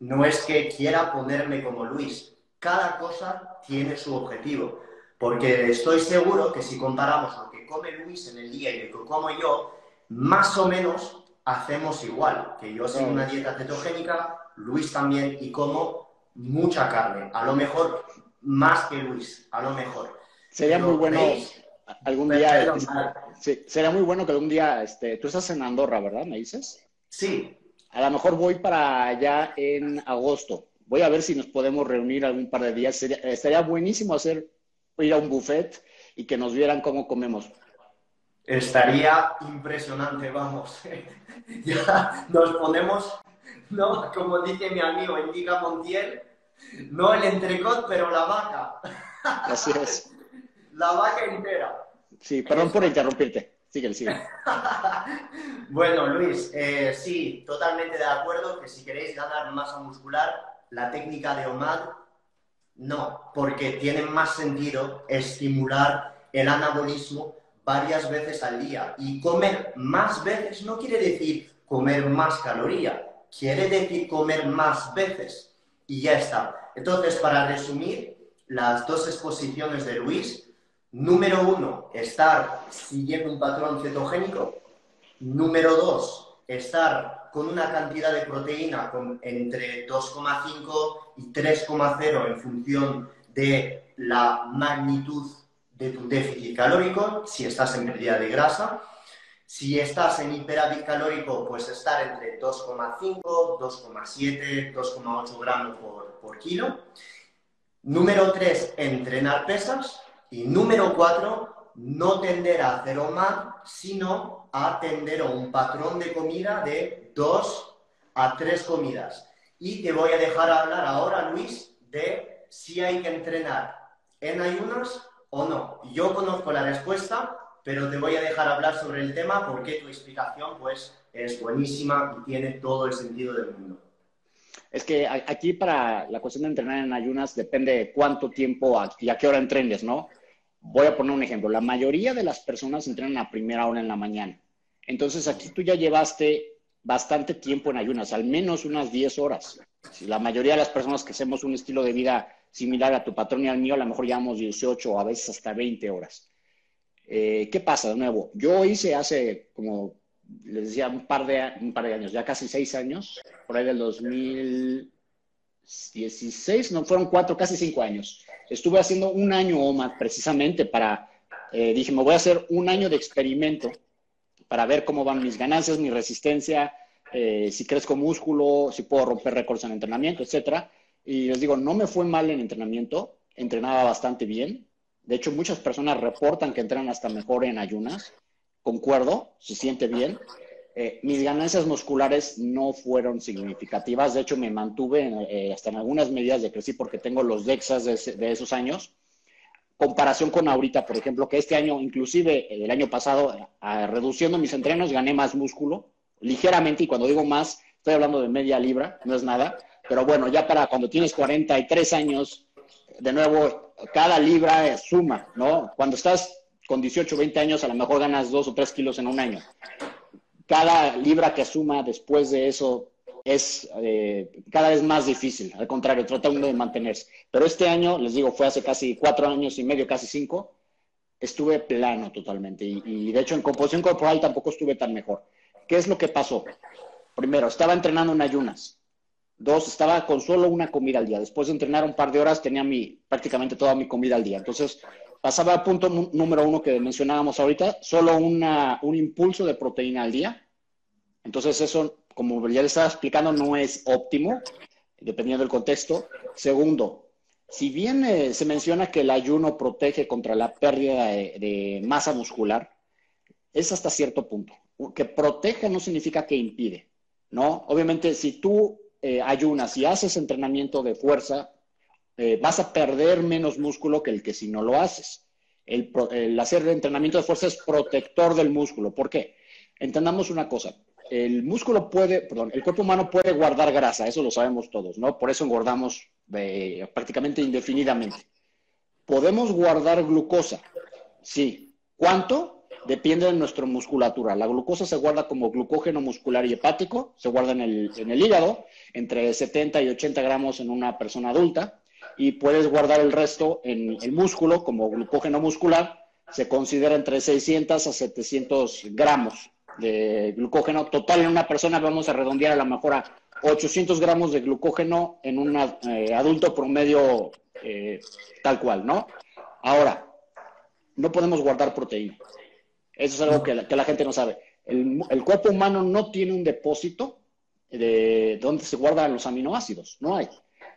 No es que quiera ponerme como Luis. Cada cosa tiene su objetivo. Porque estoy seguro que si comparamos lo que come Luis en el día y lo que como yo, más o menos hacemos igual. Que yo sigo una dieta cetogénica, Luis también, y como mucha carne. A lo mejor más que Luis, a lo mejor. Sería muy bueno algún día, este, será muy bueno que algún día, este, tú estás en Andorra, ¿verdad? ¿Me dices? Sí. A lo mejor voy para allá en agosto. Voy a ver si nos podemos reunir algún par de días. Sería, estaría buenísimo hacer, ir a un buffet y que nos vieran cómo comemos. Estaría impresionante, vamos. *laughs* ya nos ponemos, ¿no? Como dice mi amigo Indica Montiel, no el entrecot, pero la vaca. Así es la vaca entera. Sí, perdón por interrumpirte. Sigue, sigue. *laughs* bueno, Luis, eh, sí, totalmente de acuerdo que si queréis ganar masa muscular, la técnica de OMAD no, porque tiene más sentido estimular el anabolismo varias veces al día. Y comer más veces no quiere decir comer más caloría, quiere decir comer más veces. Y ya está. Entonces, para resumir, las dos exposiciones de Luis, Número uno, estar siguiendo un patrón cetogénico. Número dos, estar con una cantidad de proteína entre 2,5 y 3,0 en función de la magnitud de tu déficit calórico, si estás en pérdida de grasa. Si estás en hiperávit calórico, pues estar entre 2,5, 2,7, 2,8 gramos por, por kilo. Número 3, entrenar pesas. Y número cuatro, no tender a hacer más, sino a tender a un patrón de comida de dos a tres comidas. Y te voy a dejar hablar ahora, Luis, de si hay que entrenar en ayunas o no. Yo conozco la respuesta, pero te voy a dejar hablar sobre el tema porque tu explicación pues, es buenísima y tiene todo el sentido del mundo. Es que aquí para la cuestión de entrenar en ayunas depende de cuánto tiempo y a qué hora entrenes, ¿no? Voy a poner un ejemplo. La mayoría de las personas entrenan a primera hora en la mañana. Entonces aquí tú ya llevaste bastante tiempo en ayunas, al menos unas 10 horas. La mayoría de las personas que hacemos un estilo de vida similar a tu patrón y al mío, a lo mejor llevamos 18 o a veces hasta 20 horas. Eh, ¿Qué pasa de nuevo? Yo hice hace como, les decía, un par de años, ya casi seis años, por ahí del 2000, 16, no, fueron cuatro, casi cinco años. Estuve haciendo un año OMAD precisamente para, eh, dije, me voy a hacer un año de experimento para ver cómo van mis ganancias, mi resistencia, eh, si crezco músculo, si puedo romper récords en entrenamiento, etcétera. Y les digo, no me fue mal en entrenamiento, entrenaba bastante bien. De hecho, muchas personas reportan que entrenan hasta mejor en ayunas. Concuerdo, se siente bien. Eh, mis ganancias musculares no fueron significativas. De hecho, me mantuve eh, hasta en algunas medidas de crecí porque tengo los DEXAs de, esos años. Comparación con ahorita, por ejemplo, que este año, inclusive el año pasado, reduciendo mis entrenos, gané más músculo, ligeramente, y cuando digo más, estoy hablando de media libra, no es nada. Pero bueno, ya para cuando tienes 43 años, de nuevo, cada libra suma, ¿no? Cuando estás con 18, 20 años, a lo mejor ganas 2 o 3 kilos en un año cada libra que suma después de eso es eh, cada vez más difícil, al contrario, tratando de mantenerse. Pero este año, les digo, fue hace casi cuatro años y medio, casi cinco, estuve plano totalmente. Y, de hecho en composición corporal tampoco estuve tan mejor. ¿Qué es lo que pasó? Primero, estaba entrenando en ayunas. Dos, estaba con solo una comida al día. Después de entrenar un par de horas tenía mi, prácticamente toda mi comida al día. Entonces, Pasaba al punto número uno que mencionábamos ahorita, solo una, un impulso de proteína al día. Entonces eso, como ya les estaba explicando, no es óptimo, dependiendo del contexto. Segundo, si bien eh, se menciona que el ayuno protege contra la pérdida de, masa muscular, es hasta cierto punto. Que protege no significa que impide, ¿no? Obviamente, si tú eh, ayunas y haces entrenamiento de fuerza, eh, vas a perder menos músculo que el que si no lo haces. El, el hacer entrenamiento de fuerza es protector del músculo. ¿Por qué? Entendamos una cosa. El músculo puede, perdón, el cuerpo humano puede guardar grasa, eso lo sabemos todos, ¿no? Por eso engordamos eh, prácticamente indefinidamente. Podemos guardar glucosa, sí. ¿Cuánto? Depende de nuestra musculatura. La glucosa se guarda como glucógeno muscular y hepático, se guarda en el, en el hígado, entre 70 y 80 gramos en una persona adulta y puedes guardar el resto en el músculo como glucógeno muscular. Se considera entre 600 a 700 gramos de glucógeno total en una persona. Vamos a redondear a lo mejor a 800 gramos de glucógeno en un eh, adulto promedio eh, tal cual, ¿no? Ahora, no podemos guardar proteína. Eso es algo que la, gente no sabe. El, el, cuerpo humano no tiene un depósito de donde se guardan los aminoácidos. No hay.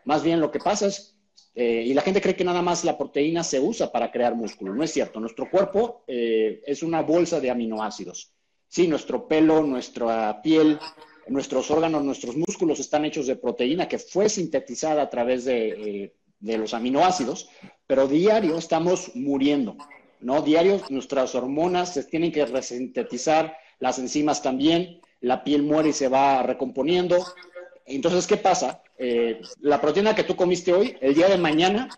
Más bien lo que pasa es eh, y la gente cree que nada más la proteína se usa para crear músculo. No es cierto. Nuestro cuerpo eh, es una bolsa de aminoácidos. Sí, nuestro pelo, nuestra piel, nuestros órganos, nuestros músculos están hechos de proteína que fue sintetizada a través de, eh, de los aminoácidos, pero diario estamos muriendo. ¿no? Diario nuestras hormonas se tienen que resintetizar, las enzimas también, la piel muere y se va recomponiendo. Entonces, ¿qué pasa? Eh, la proteína que tú comiste hoy, el día de mañana,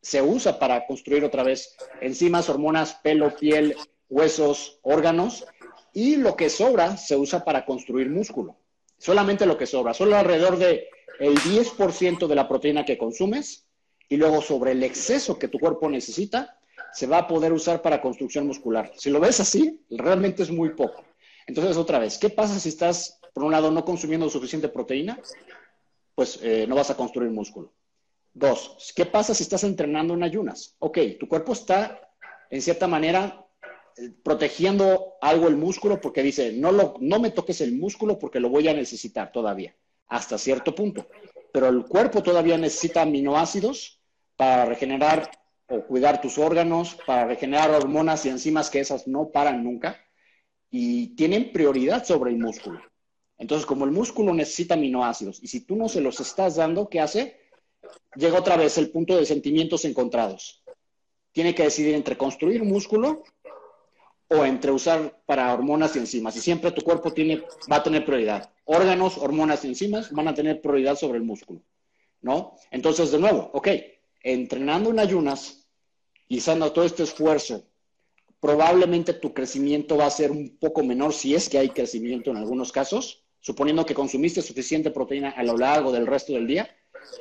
se usa para construir otra vez enzimas, hormonas, pelo, piel, huesos, órganos, y lo que sobra se usa para construir músculo. Solamente lo que sobra, solo alrededor de el 10% de la proteína que consumes y luego sobre el exceso que tu cuerpo necesita, se va a poder usar para construcción muscular. Si lo ves así, realmente es muy poco. Entonces, otra vez, ¿qué pasa si estás, por un lado, no consumiendo suficiente proteína? pues eh, no vas a construir músculo. Dos, ¿qué pasa si estás entrenando en ayunas? Ok, tu cuerpo está, en cierta manera, eh, protegiendo algo el músculo porque dice, no, lo, no me toques el músculo porque lo voy a necesitar todavía, hasta cierto punto. Pero el cuerpo todavía necesita aminoácidos para regenerar o cuidar tus órganos, para regenerar hormonas y enzimas que esas no paran nunca y tienen prioridad sobre el músculo. Entonces, como el músculo necesita aminoácidos y si tú no se los estás dando, ¿qué hace? Llega otra vez el punto de sentimientos encontrados. Tiene que decidir entre construir músculo o entre usar para hormonas y enzimas. Y siempre tu cuerpo tiene, va a tener prioridad. Órganos, hormonas y enzimas van a tener prioridad sobre el músculo. ¿No? Entonces, de nuevo, ok, entrenando en ayunas y usando todo este esfuerzo, probablemente tu crecimiento va a ser un poco menor si es que hay crecimiento en algunos casos suponiendo que consumiste suficiente proteína a lo largo del resto del día,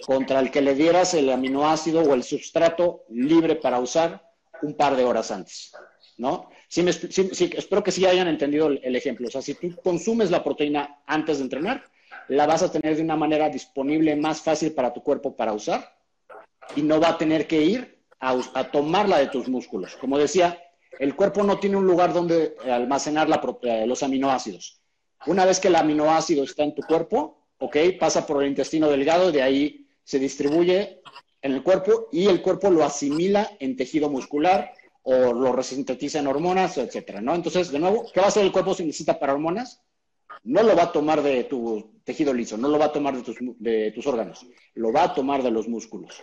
contra el que le dieras el aminoácido o el sustrato libre para usar un par de horas antes. ¿no? Sí, espero que sí hayan entendido el, ejemplo. O sea, si tú consumes la proteína antes de entrenar, la vas a tener de una manera disponible más fácil para tu cuerpo para usar y no va a tener que ir a, tomarla de tus músculos. Como decía, el cuerpo no tiene un lugar donde almacenar los aminoácidos. Una vez que el aminoácido está en tu cuerpo, ¿ok? Pasa por el intestino delgado, de ahí se distribuye en el cuerpo y el cuerpo lo asimila en tejido muscular o lo resintetiza en hormonas, etcétera, ¿no? Entonces, de nuevo, ¿qué va a hacer el cuerpo si necesita para hormonas? No lo va a tomar de tu tejido liso, no lo va a tomar de tus, de tus órganos, lo va a tomar de los músculos.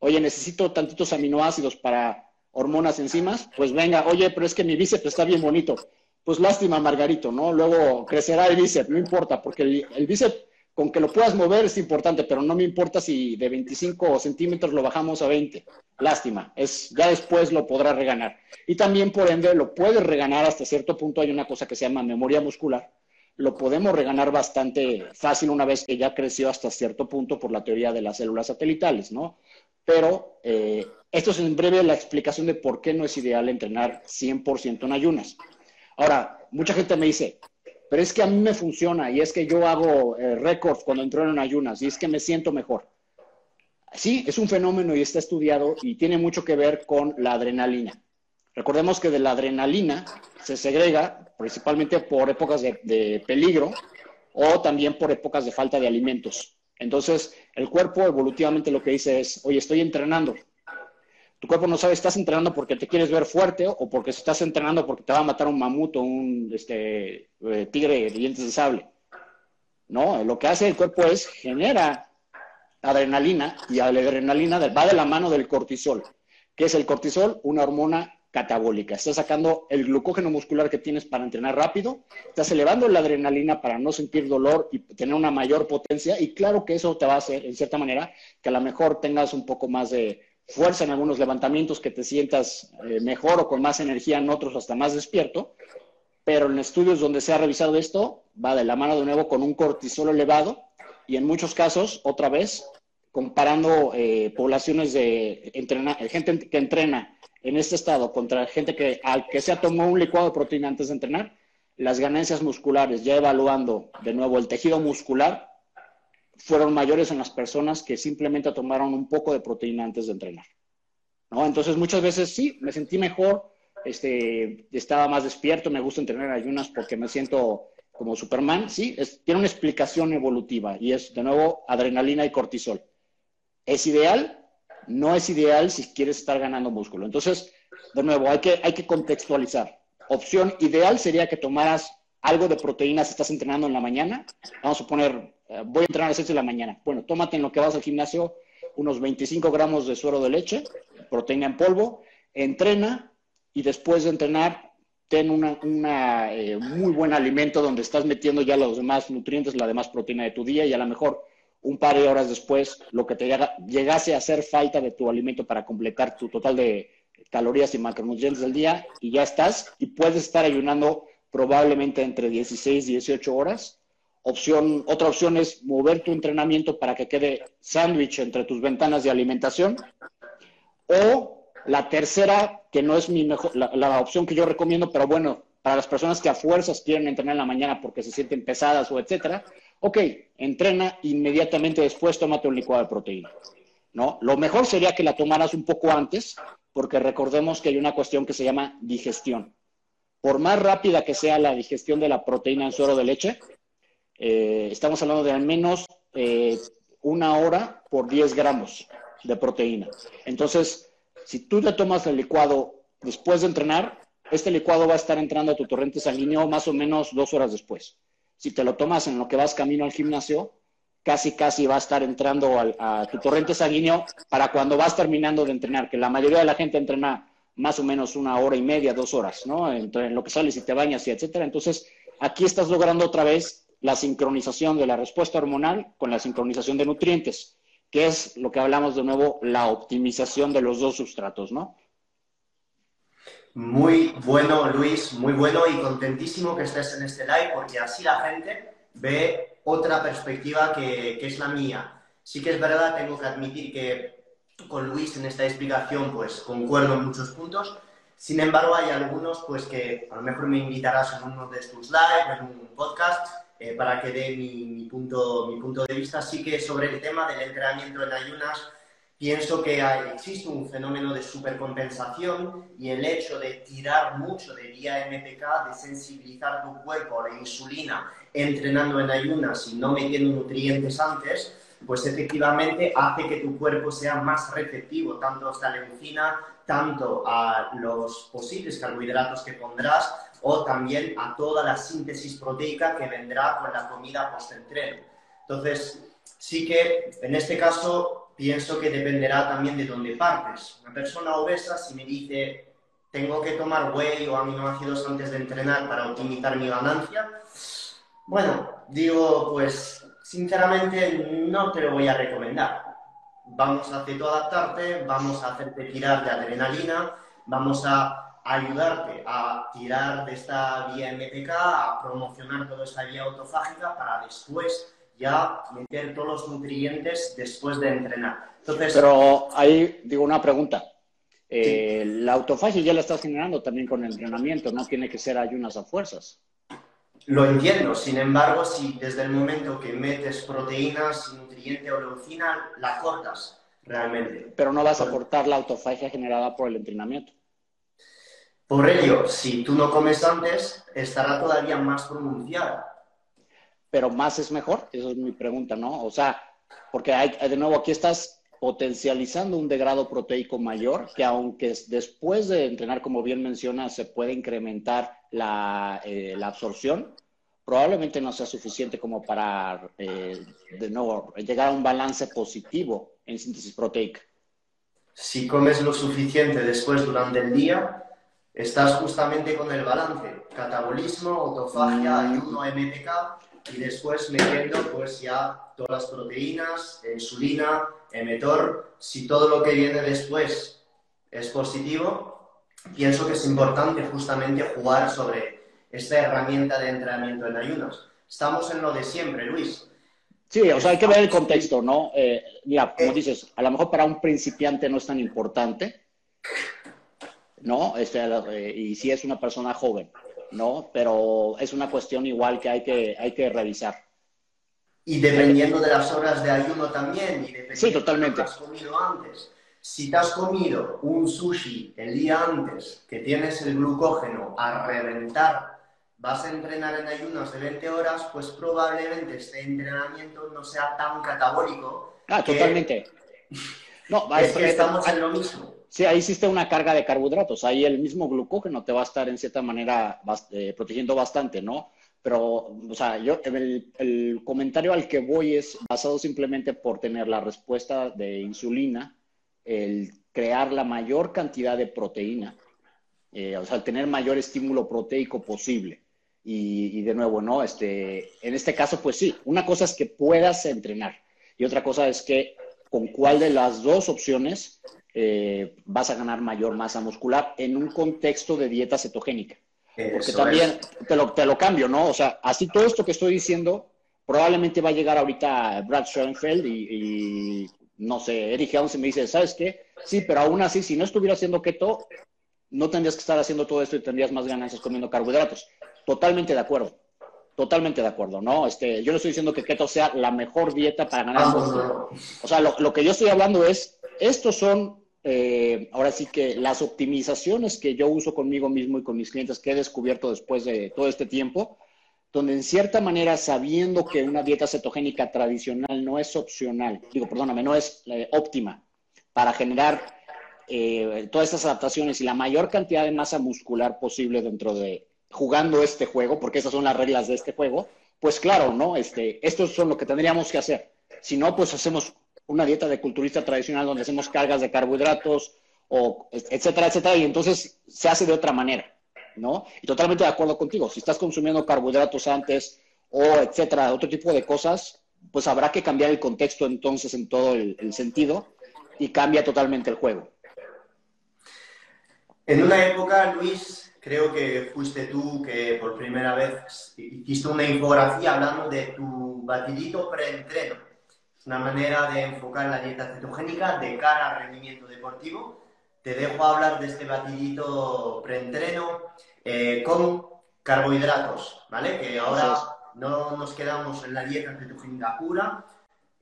Oye, necesito tantitos aminoácidos para hormonas enzimas, pues venga, oye, pero es que mi bíceps está bien bonito. Pues lástima, Margarito, ¿no? Luego crecerá el bíceps, no importa, porque el, bíceps con que lo puedas mover es importante, pero no me importa si de 25 centímetros lo bajamos a 20. Lástima, es, ya después lo podrás reganar. Y también, por ende, lo puedes reganar hasta cierto punto. Hay una cosa que se llama memoria muscular. Lo podemos reganar bastante fácil una vez que ya creció hasta cierto punto por la teoría de las células satelitales, ¿no? Pero eh, esto es en breve la explicación de por qué no es ideal entrenar 100% en ayunas. Ahora, mucha gente me dice, pero es que a mí me funciona y es que yo hago eh, récords cuando entro en ayunas y es que me siento mejor. Sí, es un fenómeno y está estudiado y tiene mucho que ver con la adrenalina. Recordemos que de la adrenalina se segrega principalmente por épocas de, peligro o también por épocas de falta de alimentos. Entonces, el cuerpo evolutivamente lo que dice es, oye, estoy entrenando, tu cuerpo no sabe, estás entrenando porque te quieres ver fuerte o porque estás entrenando porque te va a matar un mamut o un este, eh, tigre de dientes de sable. No, lo que hace el cuerpo es genera adrenalina y la adrenalina va de la mano del cortisol. ¿Qué es el cortisol? Una hormona catabólica. Estás sacando el glucógeno muscular que tienes para entrenar rápido, estás elevando la adrenalina para no sentir dolor y tener una mayor potencia y claro que eso te va a hacer, en cierta manera, que a lo mejor tengas un poco más de, fuerza en algunos levantamientos, que te sientas eh, mejor o con más energía en otros, hasta más despierto. Pero en estudios donde se ha revisado esto, va de la mano de nuevo con un cortisol elevado y en muchos casos, otra vez, comparando eh, poblaciones de gente que entrena en este estado contra gente que al que se ha tomado un licuado de proteína antes de entrenar, las ganancias musculares, ya evaluando de nuevo el tejido muscular, fueron mayores en las personas que simplemente tomaron un poco de proteína antes de entrenar. ¿no? Entonces, muchas veces sí, me sentí mejor, este, estaba más despierto, me gusta entrenar ayunas porque me siento como Superman. Sí, tiene una explicación evolutiva y es, de nuevo, adrenalina y cortisol. ¿Es ideal? No es ideal si quieres estar ganando músculo. Entonces, de nuevo, hay que, hay que contextualizar. Opción ideal sería que tomaras algo de proteína si estás entrenando en la mañana. Vamos a poner eh, voy a entrenar a las 6 de la mañana. Bueno, tómate en lo que vas al gimnasio unos 25 gramos de suero de leche, proteína en polvo, entrena y después de entrenar ten un eh, muy buen alimento donde estás metiendo ya los demás nutrientes, la demás proteína de tu día y a lo mejor un par de horas después lo que te llegase a hacer falta de tu alimento para completar tu total de calorías y macronutrientes del día y ya estás y puedes estar ayunando probablemente entre 16 y 18 horas Opción, otra opción es mover tu entrenamiento para que quede sándwich entre tus ventanas de alimentación. O la tercera, que no es mi mejor, la, opción que yo recomiendo, pero bueno, para las personas que a fuerzas quieren entrenar en la mañana porque se sienten pesadas o etcétera, ok, entrena inmediatamente después, tómate un licuado de proteína. ¿no? Lo mejor sería que la tomaras un poco antes, porque recordemos que hay una cuestión que se llama digestión. Por más rápida que sea la digestión de la proteína en suero de leche, eh, estamos hablando de al menos eh, una hora por 10 gramos de proteína. Entonces, si tú te tomas el licuado después de entrenar, este licuado va a estar entrando a tu torrente sanguíneo más o menos dos horas después. Si te lo tomas en lo que vas camino al gimnasio, casi, casi va a estar entrando a tu torrente sanguíneo para cuando vas terminando de entrenar, que la mayoría de la gente entrena más o menos una hora y media, dos horas, ¿no? Entre en lo que sales y te bañas y etcétera. Entonces, aquí estás logrando otra vez la sincronización de la respuesta hormonal con la sincronización de nutrientes, que es lo que hablamos de nuevo, la optimización de los dos sustratos, ¿no? Muy bueno, Luis, muy bueno y contentísimo que estés en este live porque así la gente ve otra perspectiva que, que es la mía. Sí que es verdad, tengo que admitir que con Luis en esta explicación pues concuerdo en muchos puntos, Sin embargo, hay algunos pues que a lo mejor me invitarás en uno de tus lives, en un podcast, eh, para que dé mi, punto, mi punto de vista. Así que sobre el tema del entrenamiento en ayunas, pienso que existe un fenómeno de supercompensación y el hecho de tirar mucho de vía MPK, de sensibilizar tu cuerpo a la insulina entrenando en ayunas y no metiendo nutrientes antes, pues efectivamente hace que tu cuerpo sea más receptivo tanto a la leucina, tanto a los posibles carbohidratos que pondrás o también a toda la síntesis proteica que vendrá con la comida post-entreno. Entonces, sí que en este caso pienso que dependerá también de dónde partes. Una persona obesa, si me dice, tengo que tomar whey o aminoácidos antes de entrenar para optimizar mi ganancia, bueno, digo, pues sinceramente no te lo voy a recomendar. Vamos a cetoadaptarte, vamos a hacerte tirar de adrenalina, vamos a ayudarte a tirar de esta vía MPK, a promocionar toda esta vía autofágica para después ya meter todos los nutrientes después de entrenar. Entonces, Pero ahí digo una pregunta. Eh, la autofagia ya la estás generando también con el entrenamiento, no tiene que ser ayunas a fuerzas. Lo entiendo, sin embargo, si desde el momento que metes proteínas, nutriente o leucina, la cortas realmente. Pero no vas a cortar la autofagia generada por el entrenamiento. Por ello, si tú no comes antes, estará todavía más pronunciada. Pero más es mejor, esa es mi pregunta, ¿no? O sea, porque hay, de nuevo aquí estás potencializando un degrado proteico mayor, que aunque después de entrenar, como bien menciona, se puede incrementar la, eh, absorción, probablemente no sea suficiente como para, eh, de nuevo, llegar a un balance positivo en síntesis proteica. Si comes lo suficiente después durante el día, estás justamente con el balance, catabolismo, autofagia, mm. ayuno, MTK, y después metiendo pues ya todas las proteínas, insulina, emetor. Si todo lo que viene después es positivo, pienso que es importante justamente jugar sobre esta herramienta de entrenamiento en ayunos. Estamos en lo de siempre, Luis. Sí, o sea, hay que ver el contexto, ¿no? Eh, mira, como eh. dices, a lo mejor para un principiante no es tan importante, ¿no? Este, eh, y si es una persona joven, ¿no? Pero es una cuestión igual que hay que, hay que revisar. Y dependiendo de las horas de ayuno también, y dependiendo sí, totalmente. de lo que has comido antes. Si te has comido un sushi el día antes, que tienes el glucógeno a reventar, vas a entrenar en ayunos de 20 horas, pues probablemente este entrenamiento no sea tan catabólico. Ah, totalmente. No, es *laughs* que estamos en lo mismo. Sí, ahí existe una carga de carbohidratos. Ahí el mismo glucógeno te va a estar en cierta manera eh, protegiendo bastante, ¿no? Pero, o sea, yo, el, comentario al que voy es basado simplemente por tener la respuesta de insulina, el crear la mayor cantidad de proteína, eh, o sea, tener mayor estímulo proteico posible. Y, y, de nuevo, ¿no? Este, en este caso, pues sí, una cosa es que puedas entrenar y otra cosa es que con cuál de las dos opciones eh, vas a ganar mayor masa muscular en un contexto de dieta cetogénica. Porque también te lo, te lo, cambio, ¿no? O sea, así todo esto que estoy diciendo, probablemente va a llegar ahorita Brad Schoenfeld y, no sé, Eric Helms me dice, ¿sabes qué? Sí, pero aún así, si no estuviera haciendo keto, no tendrías que estar haciendo todo esto y tendrías más ganancias comiendo carbohidratos. Totalmente de acuerdo. Totalmente de acuerdo, ¿no? Este, yo no estoy diciendo que keto sea la mejor dieta para ganar. O sea, lo, lo que yo estoy hablando es, estos son eh, ahora sí que las optimizaciones que yo uso conmigo mismo y con mis clientes que he descubierto después de todo este tiempo, donde en cierta manera, sabiendo que una dieta cetogénica tradicional no es opcional, digo, perdóname, no es eh, óptima para generar eh, todas estas adaptaciones y la mayor cantidad de masa muscular posible dentro de jugando este juego, porque esas son las reglas de este juego, pues claro, ¿no? Este, estos son lo que tendríamos que hacer. Si no, pues hacemos una dieta de culturista tradicional donde hacemos cargas de carbohidratos, o etcétera, etcétera, y entonces se hace de otra manera, ¿no? Y totalmente de acuerdo contigo, si estás consumiendo carbohidratos antes o etcétera, otro tipo de cosas, pues habrá que cambiar el contexto entonces en todo el, el sentido y cambia totalmente el juego. En una época, Luis, creo que fuiste tú que por primera vez hiciste una infografía hablando de tu batidito preentreno una manera de enfocar la dieta cetogénica de cara al rendimiento deportivo. Te dejo hablar de este batidito preentreno eh, con carbohidratos, ¿vale? Que ahora no nos quedamos en la dieta cetogénica pura,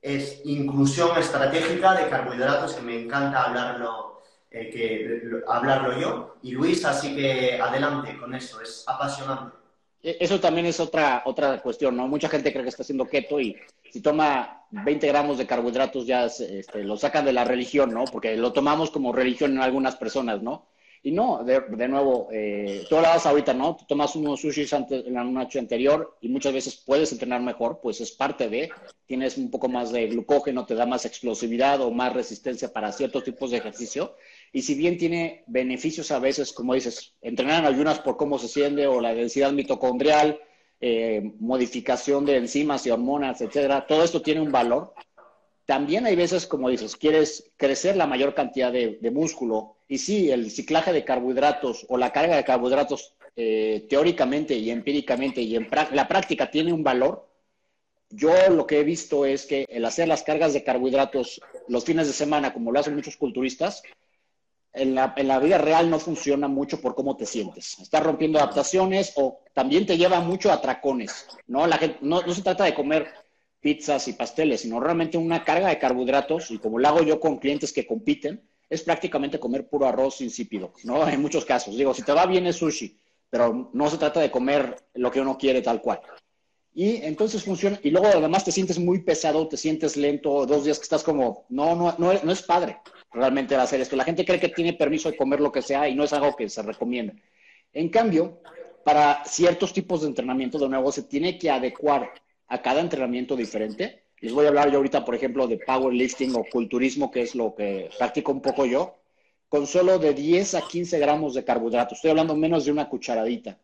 es inclusión estratégica de carbohidratos, que me encanta hablarlo, eh, que, hablarlo yo. Y Luis, así que adelante con eso, es apasionante. E, eso también es otra, otra cuestión, ¿no? Mucha gente cree que está haciendo keto y si toma 20 gramos de carbohidratos ya este, lo sacan de la religión, ¿no? Porque lo tomamos como religión en algunas personas, ¿no? Y no, de, de nuevo, eh, tú hablabas ahorita, ¿no? Tú tomas unos sushis antes, en la noche anterior y muchas veces puedes entrenar mejor, pues es parte de, tienes un poco más de glucógeno, te da más explosividad o más resistencia para ciertos tipos de ejercicio. Y si bien tiene beneficios a veces, como dices, entrenar en ayunas por cómo se siente o la densidad mitocondrial, eh, modificación de enzimas y hormonas, etcétera, todo esto tiene un valor. También hay veces, como dices, quieres crecer la mayor cantidad de músculo y sí, el ciclaje de carbohidratos o la carga de carbohidratos eh, teóricamente y empíricamente y en la práctica tiene un valor. Yo lo que he visto es que el hacer las cargas de carbohidratos los fines de semana, como lo hacen muchos culturistas, en la, en la vida real no funciona mucho por cómo te sientes. Estás rompiendo adaptaciones o también te lleva mucho a tracones. ¿no? La gente, no, no se trata de comer pizzas y pasteles, sino realmente una carga de carbohidratos, y como lo hago yo con clientes que compiten, es prácticamente comer puro arroz insípido, ¿no? *laughs* En muchos casos. Digo, si te va bien es sushi, pero no se trata de comer lo que uno quiere tal cual. Y entonces funciona, y luego además te sientes muy pesado, te sientes lento, dos días que estás como, no, no, no, no es padre realmente hacer esto. La gente cree que tiene permiso de comer lo que sea y no es algo que se recomienda. En cambio, para ciertos tipos de entrenamiento, de nuevo, se tiene que adecuar a cada entrenamiento diferente les voy a hablar yo ahorita, por ejemplo, de powerlifting o culturismo, que es lo que practico un poco yo, con solo de 10 a 15 gramos de carbohidratos. Estoy hablando menos de una cucharadita,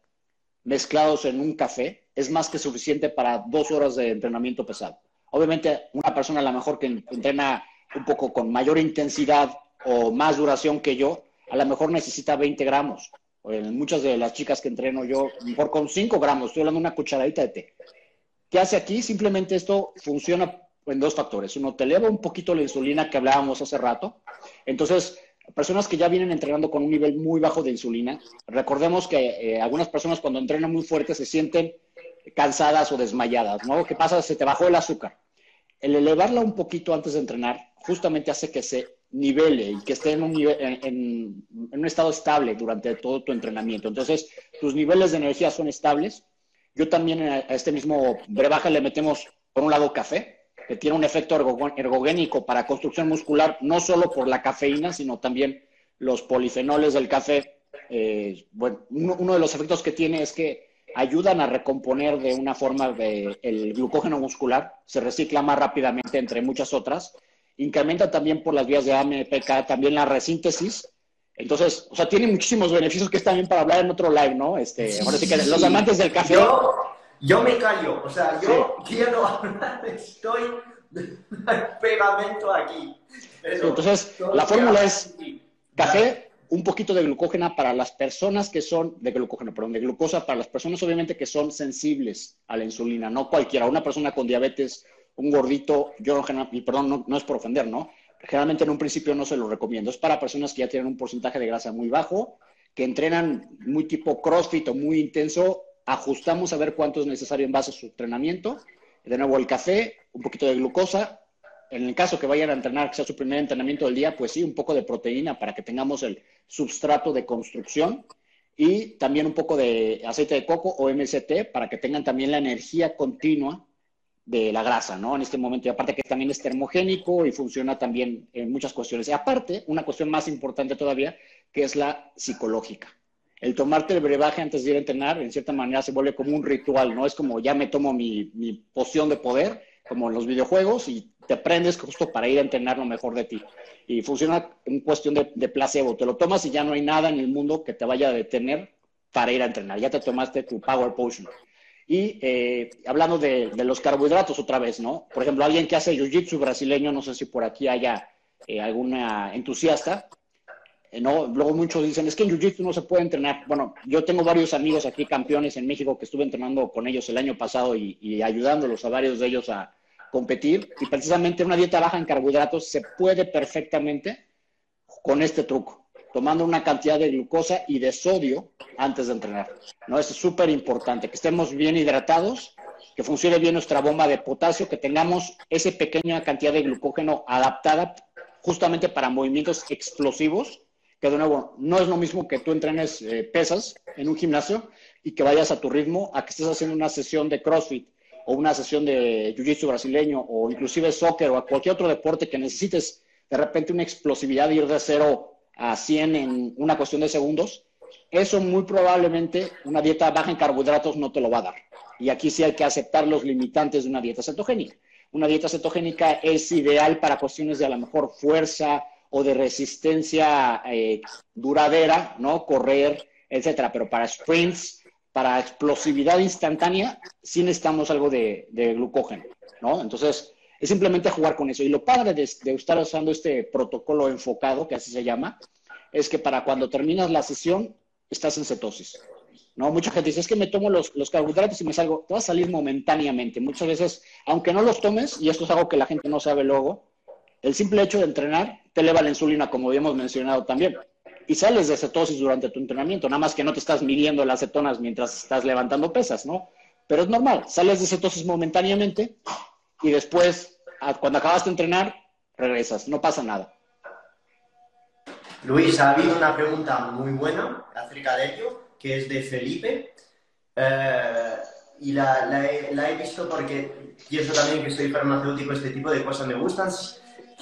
mezclados en un café, es más que suficiente para dos horas de entrenamiento pesado. Obviamente, una persona a lo mejor que entrena un poco con mayor intensidad o más duración que yo, a lo mejor necesita 20 gramos. muchas de las chicas que entreno yo, mejor con 5 gramos, estoy hablando de una cucharadita de té. ¿Qué hace aquí? Simplemente esto funciona en dos factores. Uno, te eleva un poquito la insulina que hablábamos hace rato. Entonces, personas que ya vienen entrenando con un nivel muy bajo de insulina, recordemos que eh, algunas personas cuando entrenan muy fuerte se sienten cansadas o desmayadas, ¿no? ¿Qué pasa? Se te bajó el azúcar. El elevarla un poquito antes de entrenar justamente hace que se nivele y que esté en un, nivel, en un estado estable durante todo tu entrenamiento. Entonces, tus niveles de energía son estables yo también a este mismo brebaje le metemos, por un lado, café, que tiene un efecto ergogénico para construcción muscular, no solo por la cafeína, sino también los polifenoles del café. Eh, bueno, uno, de los efectos que tiene es que ayudan a recomponer de una forma el glucógeno muscular, se recicla más rápidamente, entre muchas otras. Incrementa también por las vías de AMPK también la resíntesis entonces, o sea, tiene muchísimos beneficios que es también para hablar en otro live, ¿no? Este, ahora sí que los amantes del café. Yo, me callo, o sea, yo quiero *laughs* hablar, estoy pegamento aquí. entonces, la fórmula es café, un poquito de glucógena para las personas que son, de glucógeno, perdón, de glucosa para las personas obviamente que son sensibles a la insulina, no cualquiera, una persona con diabetes, un gordito, yo, perdón, no, no es por ofender, ¿no? generalmente en un principio no se lo recomiendo. Es para personas que ya tienen un porcentaje de grasa muy bajo, que entrenan muy tipo CrossFit o muy intenso. Ajustamos a ver cuánto es necesario en base a su entrenamiento. De nuevo, el café, un poquito de glucosa. En el caso que vayan a entrenar, que sea su primer entrenamiento del día, pues sí, un poco de proteína para que tengamos el substrato de construcción y también un poco de aceite de coco o MCT para que tengan también la energía continua de la grasa, ¿no? En este momento, y aparte que también es termogénico y funciona también en muchas cuestiones. Y aparte, una cuestión más importante todavía, que es la psicológica. El tomarte el brebaje antes de ir a entrenar, en cierta manera, se vuelve como un ritual, ¿no? Es como ya me tomo mi, mi poción de poder, como los videojuegos, y te prendes justo para ir a entrenar lo mejor de ti. Y funciona en cuestión de, placebo. Te lo tomas y ya no hay nada en el mundo que te vaya a detener para ir a entrenar. Ya te tomaste tu Power Potion. Y eh, hablando de, los carbohidratos otra vez, ¿no? Por ejemplo, alguien que hace jiu-jitsu brasileño, no sé si por aquí haya eh, alguna entusiasta, ¿no? Luego muchos dicen, es que en jiu-jitsu no se puede entrenar. Bueno, yo tengo varios amigos aquí, campeones en México, que estuve entrenando con ellos el año pasado y, ayudándolos a varios de ellos a competir. Y precisamente una dieta baja en carbohidratos se puede perfectamente con este truco tomando una cantidad de glucosa y de sodio antes de entrenar. ¿no? Es súper importante, que estemos bien hidratados, que funcione bien nuestra bomba de potasio, que tengamos esa pequeña cantidad de glucógeno adaptada justamente para movimientos explosivos, que de nuevo no es lo mismo que tú entrenes eh, pesas en un gimnasio y que vayas a tu ritmo a que estés haciendo una sesión de CrossFit o una sesión de Jiu-Jitsu brasileño o inclusive soccer o a cualquier otro deporte que necesites de repente una explosividad de ir de cero a 100 en una cuestión de segundos, eso muy probablemente una dieta baja en carbohidratos no te lo va a dar. Y aquí sí hay que aceptar los limitantes de una dieta cetogénica. Una dieta cetogénica es ideal para cuestiones de a lo mejor fuerza o de resistencia eh, duradera, ¿no? Correr, etcétera. Pero para sprints, para explosividad instantánea, sí necesitamos algo de, de glucógeno, ¿no? Entonces, es simplemente jugar con eso. Y lo padre de, estar usando este protocolo enfocado, que así se llama, es que para cuando terminas la sesión, estás en cetosis. ¿no? Mucha gente dice, es que me tomo los, carbohidratos y me salgo. Te va a salir momentáneamente. Muchas veces, aunque no los tomes, y esto es algo que la gente no sabe luego, el simple hecho de entrenar te eleva la insulina, como habíamos mencionado también. Y sales de cetosis durante tu entrenamiento, nada más que no te estás midiendo las cetonas mientras estás levantando pesas, ¿no? Pero es normal, sales de cetosis momentáneamente y después, cuando acabas de entrenar, regresas, no pasa nada. Luis, ha habido una pregunta muy buena acerca de ello, que es de Felipe. Eh, y la, he, visto porque pienso también que soy farmacéutico, este tipo de cosas me gustan.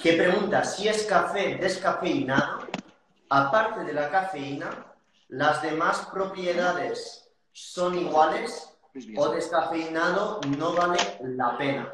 Que pregunta si es café descafeinado, aparte de la cafeína, las demás propiedades son iguales o descafeinado no vale la pena.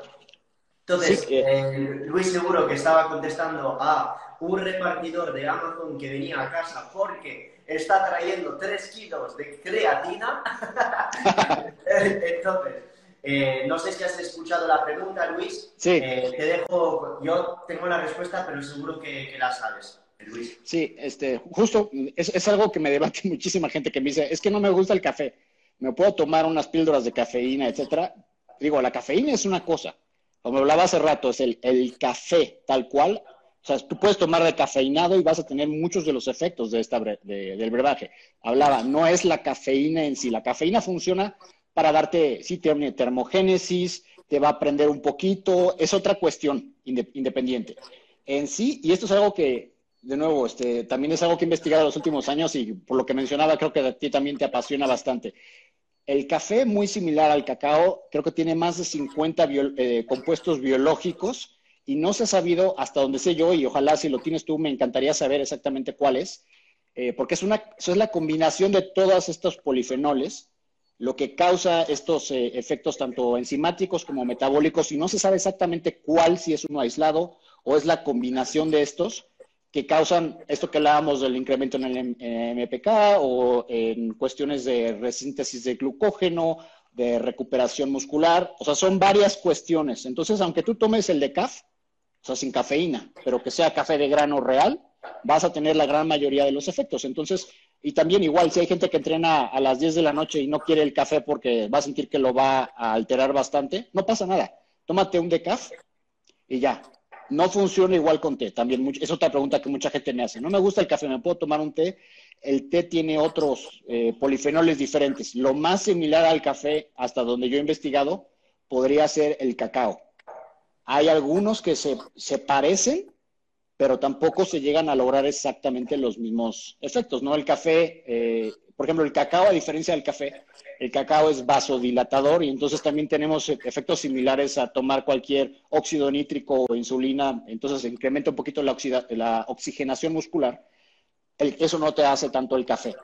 Entonces, eh, Luis seguro que estaba contestando a un repartidor de Amazon que venía a casa porque está trayendo 3 kilos de creatina. *laughs* *laughs* Entonces, eh, no sé si has escuchado la pregunta, Luis. Sí. Eh, te dejo, yo tengo la respuesta, pero seguro que, la sabes. Luis. Sí, este, justo es, es, algo que me debate *laughs* muchísima gente que me dice, es que no me gusta el café, me puedo tomar unas píldoras de cafeína, etcétera. Digo, la cafeína es una cosa, como hablaba hace rato, es el, el café tal cual. O sea, tú puedes tomar de cafeinado y vas a tener muchos de los efectos de esta, del brebaje. Hablaba, no es la cafeína en sí. La cafeína funciona para darte, sí, tiene termogénesis, te va a prender un poquito, es otra cuestión independiente. En sí, y esto es algo que, de nuevo, este, también es algo que he investigado en los últimos años y por lo que mencionaba, creo que a ti también te apasiona bastante. El café, muy similar al cacao, creo que tiene más de 50 eh, compuestos biológicos y no se ha sabido hasta donde sé yo, y ojalá si lo tienes tú, me encantaría saber exactamente cuál es, eh, porque es, una, es la combinación de todos estos polifenoles lo que causa estos eh, efectos tanto enzimáticos como metabólicos y no se sabe exactamente cuál, si es uno aislado o es la combinación de estos que causan esto que hablábamos del incremento en el MPK o en cuestiones de resíntesis de glucógeno, de recuperación muscular. O sea, son varias cuestiones. Entonces, aunque tú tomes el de CAF, o sea, sin cafeína, pero que sea café de grano real, vas a tener la gran mayoría de los efectos. Entonces, y también igual, si hay gente que entrena a las 10 de la noche y no quiere el café porque va a sentir que lo va a alterar bastante, no pasa nada. Tómate un decaf y ya. No funciona igual con té. También es otra pregunta que mucha gente me hace. No me gusta el café, ¿me puedo tomar un té? El té tiene otros eh, polifenoles diferentes. Lo más similar al café, hasta donde yo he investigado, podría ser el cacao. Hay algunos que se, se parecen, pero tampoco se llegan a lograr exactamente los mismos efectos, ¿no? El café, eh, por ejemplo, el cacao, a diferencia del café, el cacao es vasodilatador y entonces también tenemos efectos similares a tomar cualquier óxido nítrico o insulina, entonces incrementa un poquito la, la oxigenación muscular. eso no te hace tanto el café.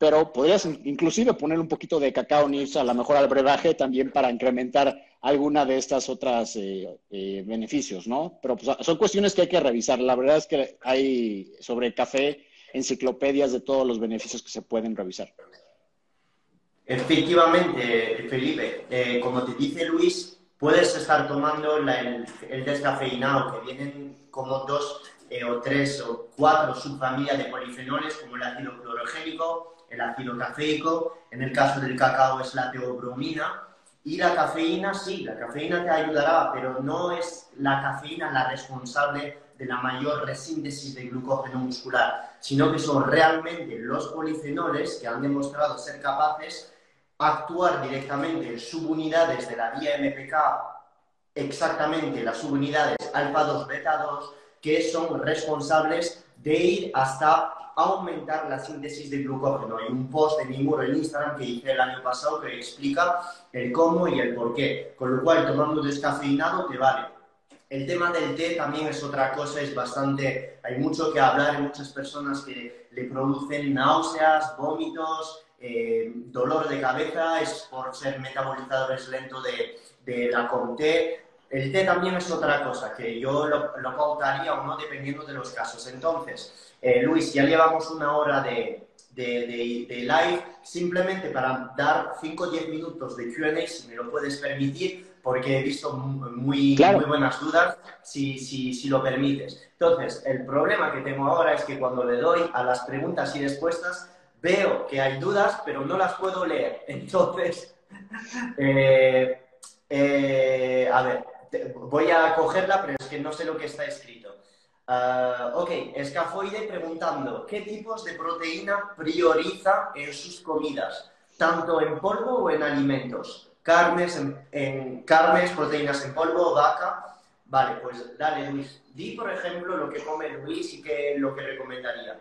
Pero podrías inclusive poner un poquito de cacao nibs a lo mejor al brebaje también para incrementar alguna de estas otras eh, eh, beneficios, ¿no? Pero pues, son cuestiones que hay que revisar. La verdad es que hay sobre el café enciclopedias de todos los beneficios que se pueden revisar. Efectivamente, Felipe, eh, como te dice Luis, puedes estar tomando el, descafeinado, que vienen como dos o tres o cuatro subfamilias de polifenoles, como el ácido clorogénico, el ácido cafeico, en el caso del cacao es la teobromina, y la cafeína, sí, la cafeína te ayudará, pero no es la cafeína la responsable de la mayor resíntesis de glucógeno muscular, sino que son realmente los polifenoles que han demostrado ser capaces de actuar directamente en subunidades de la vía MPK, exactamente las subunidades alfa 2, beta 2, que son responsables de ir hasta aumentar la síntesis de glucógeno. Hay un post en mi muro en Instagram que hice el año pasado que explica el cómo y el por qué. Con lo cual, tomando descafeinado te vale. El tema del té también es otra cosa, es bastante, hay mucho que hablar, hay muchas personas que le producen náuseas, vómitos, eh, dolor de cabeza, es por ser metabolizadores lento de, de la té. El té también es otra cosa, que yo lo, lo pautaría o no dependiendo de los casos. Entonces, eh, Luis, ya llevamos una hora de, live, simplemente para dar 5 o 10 minutos de QA, si me lo puedes permitir, porque he visto muy, muy buenas dudas, si, si, si, lo permites. Entonces, el problema que tengo ahora es que cuando le doy a las preguntas y respuestas, veo que hay dudas, pero no las puedo leer. *laughs* Entonces, eh, eh, a ver, voy a cogerla, pero es que no sé lo que está escrito. Uh, ok, Escafoide preguntando, ¿qué tipos de proteína prioriza en sus comidas? ¿Tanto en polvo o en alimentos? Carnes, en, carnes, proteínas en polvo, vaca. Vale, pues dale, Luis. Di, por ejemplo, lo que come Luis y qué lo que recomendaría.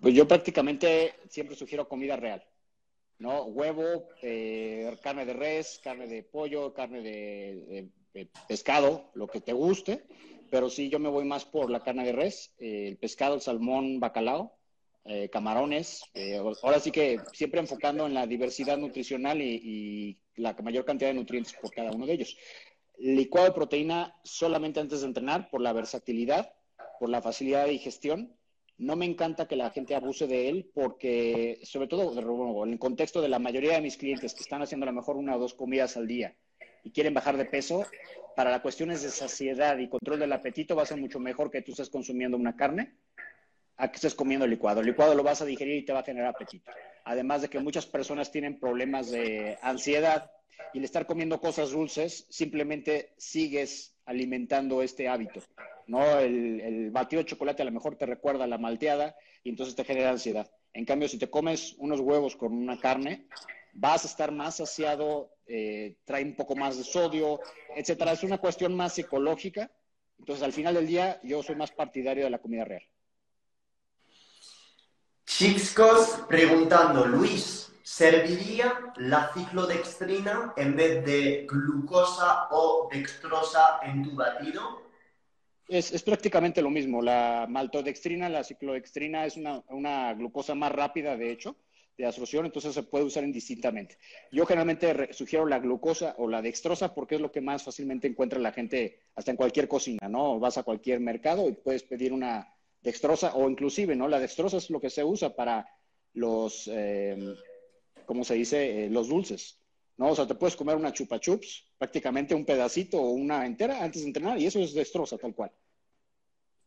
Pues yo prácticamente siempre sugiero comida real. ¿no? Huevo, eh, carne de res, carne de pollo, carne de pescado, lo que te guste pero sí yo me voy más por la carne de res, eh, el pescado, el salmón, bacalao, eh, camarones. Eh, ahora sí que siempre enfocando en la diversidad nutricional y, la mayor cantidad de nutrientes por cada uno de ellos. Licuado de proteína solamente antes de entrenar por la versatilidad, por la facilidad de digestión. No me encanta que la gente abuse de él porque, sobre todo en el contexto de la mayoría de mis clientes que están haciendo a lo mejor una o dos comidas al día y quieren bajar de peso, para las cuestiones de saciedad y control del apetito va a ser mucho mejor que tú estés consumiendo una carne a que estés comiendo licuado. El licuado lo vas a digerir y te va a generar apetito. Además de que muchas personas tienen problemas de ansiedad y el estar comiendo cosas dulces simplemente sigues alimentando este hábito. ¿no? El, el batido de chocolate a lo mejor te recuerda la malteada y entonces te genera ansiedad. En cambio, si te comes unos huevos con una carne, vas a estar más saciado, eh, trae un poco más de sodio, etcétera. Es una cuestión más psicológica. Entonces, al final del día, yo soy más partidario de la comida real. Chicos preguntando, Luis, ¿serviría la ciclodextrina en vez de glucosa o dextrosa en tu batido? Es, es, prácticamente lo mismo. La maltodextrina, la ciclodextrina es una, una glucosa más rápida, de hecho, de absorción, entonces se puede usar indistintamente. Yo generalmente sugiero la glucosa o la dextrosa porque es lo que más fácilmente encuentra la gente hasta en cualquier cocina, ¿no? Vas a cualquier mercado y puedes pedir una dextrosa o inclusive, ¿no? La dextrosa es lo que se usa para los, eh, ¿cómo se dice? Eh, los dulces, ¿no? O sea, te puedes comer una chupa chups, prácticamente un pedacito o una entera antes de entrenar y eso es dextrosa tal cual.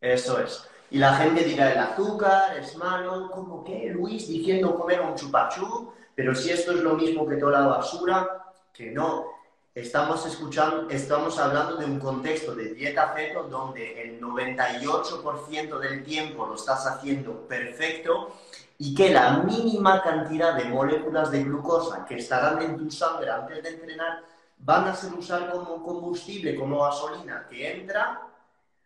Eso es. Y la gente dirá, el azúcar es malo, ¿cómo que Luis diciendo comer un chupachú? Pero si esto es lo mismo que toda la basura, que no. Estamos escuchando, estamos hablando de un contexto de dieta feto donde el 98% del tiempo lo estás haciendo perfecto y que la mínima cantidad de moléculas de glucosa que estarán en tu sangre antes de entrenar van a ser usar como combustible, como gasolina, que entra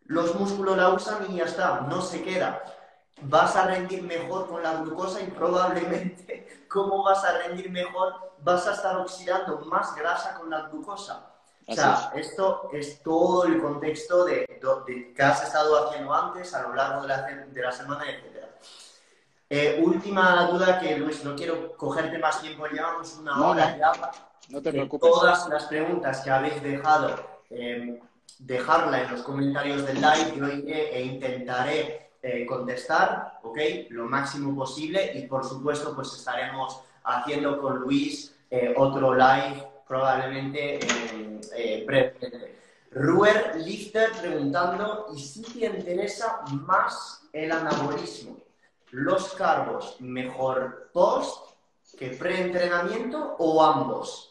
los músculos la usan y ya está, no se queda. Vas a rendir mejor con la glucosa y probablemente, *laughs* ¿cómo vas a rendir mejor? Vas a estar oxidando más grasa con la glucosa. O sea, esto es todo el contexto de, que has estado haciendo antes, a lo largo de la, de la semana, etc. Eh, última duda que, Luis, no quiero cogerte más tiempo, llevamos una hora ya. No te preocupes. Todas las preguntas que habéis dejado eh, dejarla en los comentarios del live, yo iré e intentaré eh, contestar, ¿ok? Lo máximo posible y por supuesto pues estaremos haciendo con Luis eh, otro live probablemente eh, brevemente. Ruer Lichter preguntando, ¿y si te interesa más el anabolismo? ¿Los carbos mejor post que pre-entrenamiento o ambos?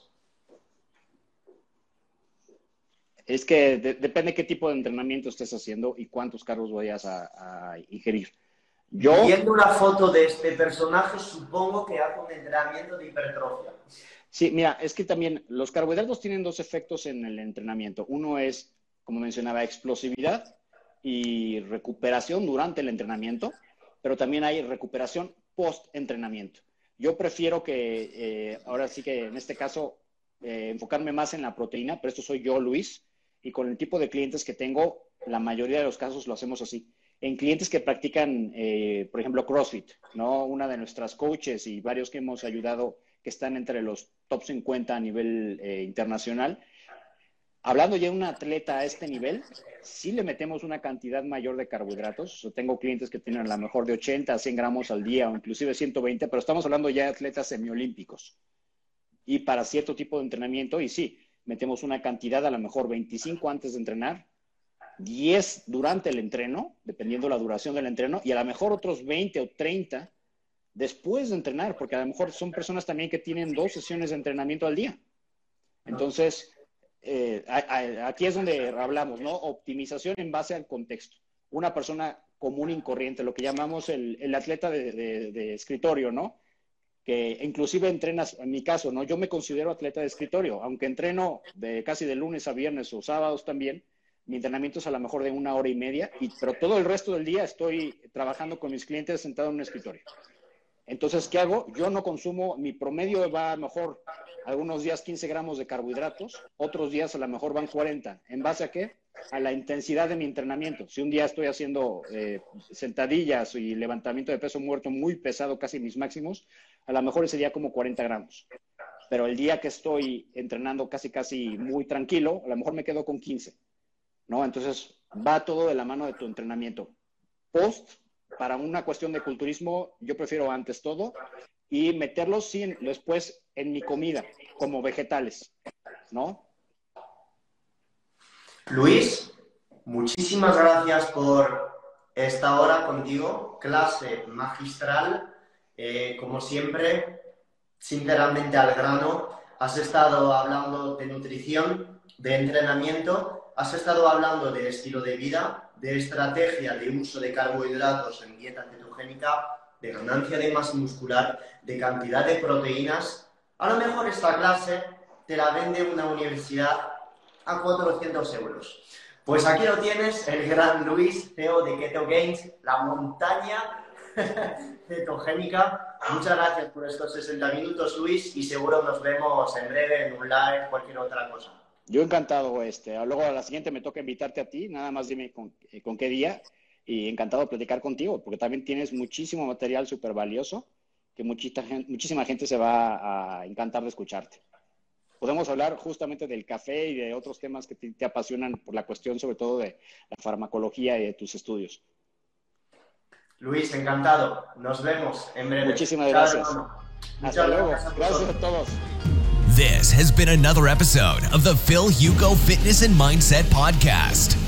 Es que depende qué tipo de entrenamiento estés haciendo y cuántos cargos vayas a, ingerir. Yo... Viendo una foto de este personaje, supongo que hace un entrenamiento de hipertrofia. Sí, mira, es que también los carbohidratos tienen dos efectos en el entrenamiento. Uno es, como mencionaba, explosividad y recuperación durante el entrenamiento, pero también hay recuperación post-entrenamiento. Yo prefiero que, eh, ahora sí que en este caso, eh, enfocarme más en la proteína, pero esto soy yo, Luis, y con el tipo de clientes que tengo, la mayoría de los casos lo hacemos así. En clientes que practican, eh, por ejemplo, CrossFit, ¿no? Una de nuestras coaches y varios que hemos ayudado que están entre los top 50 a nivel internacional, hablando ya de un atleta a este nivel, sí le metemos una cantidad mayor de carbohidratos. tengo clientes que tienen a lo mejor de 80 a 100 gramos al día o inclusive 120, pero estamos hablando ya de atletas semiolímpicos. Y para cierto tipo de entrenamiento, y sí, metemos una cantidad a lo mejor 25 antes de entrenar, 10 durante el entreno, dependiendo la duración del entreno, y a lo mejor otros 20 o 30 después de entrenar, porque a lo mejor son personas también que tienen dos sesiones de entrenamiento al día. Entonces, eh, aquí es donde hablamos, ¿no? Optimización en base al contexto. Una persona común y corriente, lo que llamamos el, atleta de, escritorio, ¿no? Que inclusive entrenas, en mi caso, ¿no? Yo me considero atleta de escritorio, aunque entreno de casi de lunes a viernes o sábados también, mi entrenamiento es a lo mejor de una hora y media, y, pero todo el resto del día estoy trabajando con mis clientes sentado en un escritorio. Entonces, ¿qué hago? Yo no consumo, mi promedio va a lo mejor algunos días 15 gramos de carbohidratos, otros días a lo mejor van 40. ¿En base a qué? A la intensidad de mi entrenamiento. Si un día estoy haciendo eh, sentadillas y levantamiento de peso muerto muy pesado, casi mis máximos, a lo mejor ese día como 40 gramos. Pero el día que estoy entrenando casi, casi muy tranquilo, a lo mejor me quedo con 15. ¿No? Entonces, va todo de la mano de tu entrenamiento. Post para una cuestión de culturismo, yo prefiero antes todo y meterlos sin, después en mi comida, como vegetales, ¿no? Luis, muchísimas gracias por esta hora contigo, clase magistral, eh, como siempre, sinceramente al grano. Has estado hablando de nutrición, de entrenamiento, has estado hablando de estilo de vida, de estrategia de uso de carbohidratos en dieta cetogénica, de ganancia de masa muscular, de cantidad de proteínas. A lo mejor esta clase te la vende una universidad a 400 euros. Pues aquí lo tienes, el gran Luis, CEO de Keto Gains, la montaña *laughs* cetogénica. Muchas gracias por estos 60 minutos, Luis, y seguro nos vemos en breve en un live, cualquier otra cosa. Yo encantado, este. Luego a la siguiente me toca invitarte a ti, nada más dime con, eh, qué día y encantado de platicar contigo, porque también tienes muchísimo material súper valioso que muchita muchísima gente se va a encantar de escucharte. Podemos hablar justamente del café y de otros temas que te, apasionan por la cuestión sobre todo de la farmacología y de tus estudios. Luis, encantado. Nos vemos en breve. Muchísimas gracias. Hasta luego. gracias a todos. This has been another episode of the Phil Hugo Fitness and Mindset Podcast.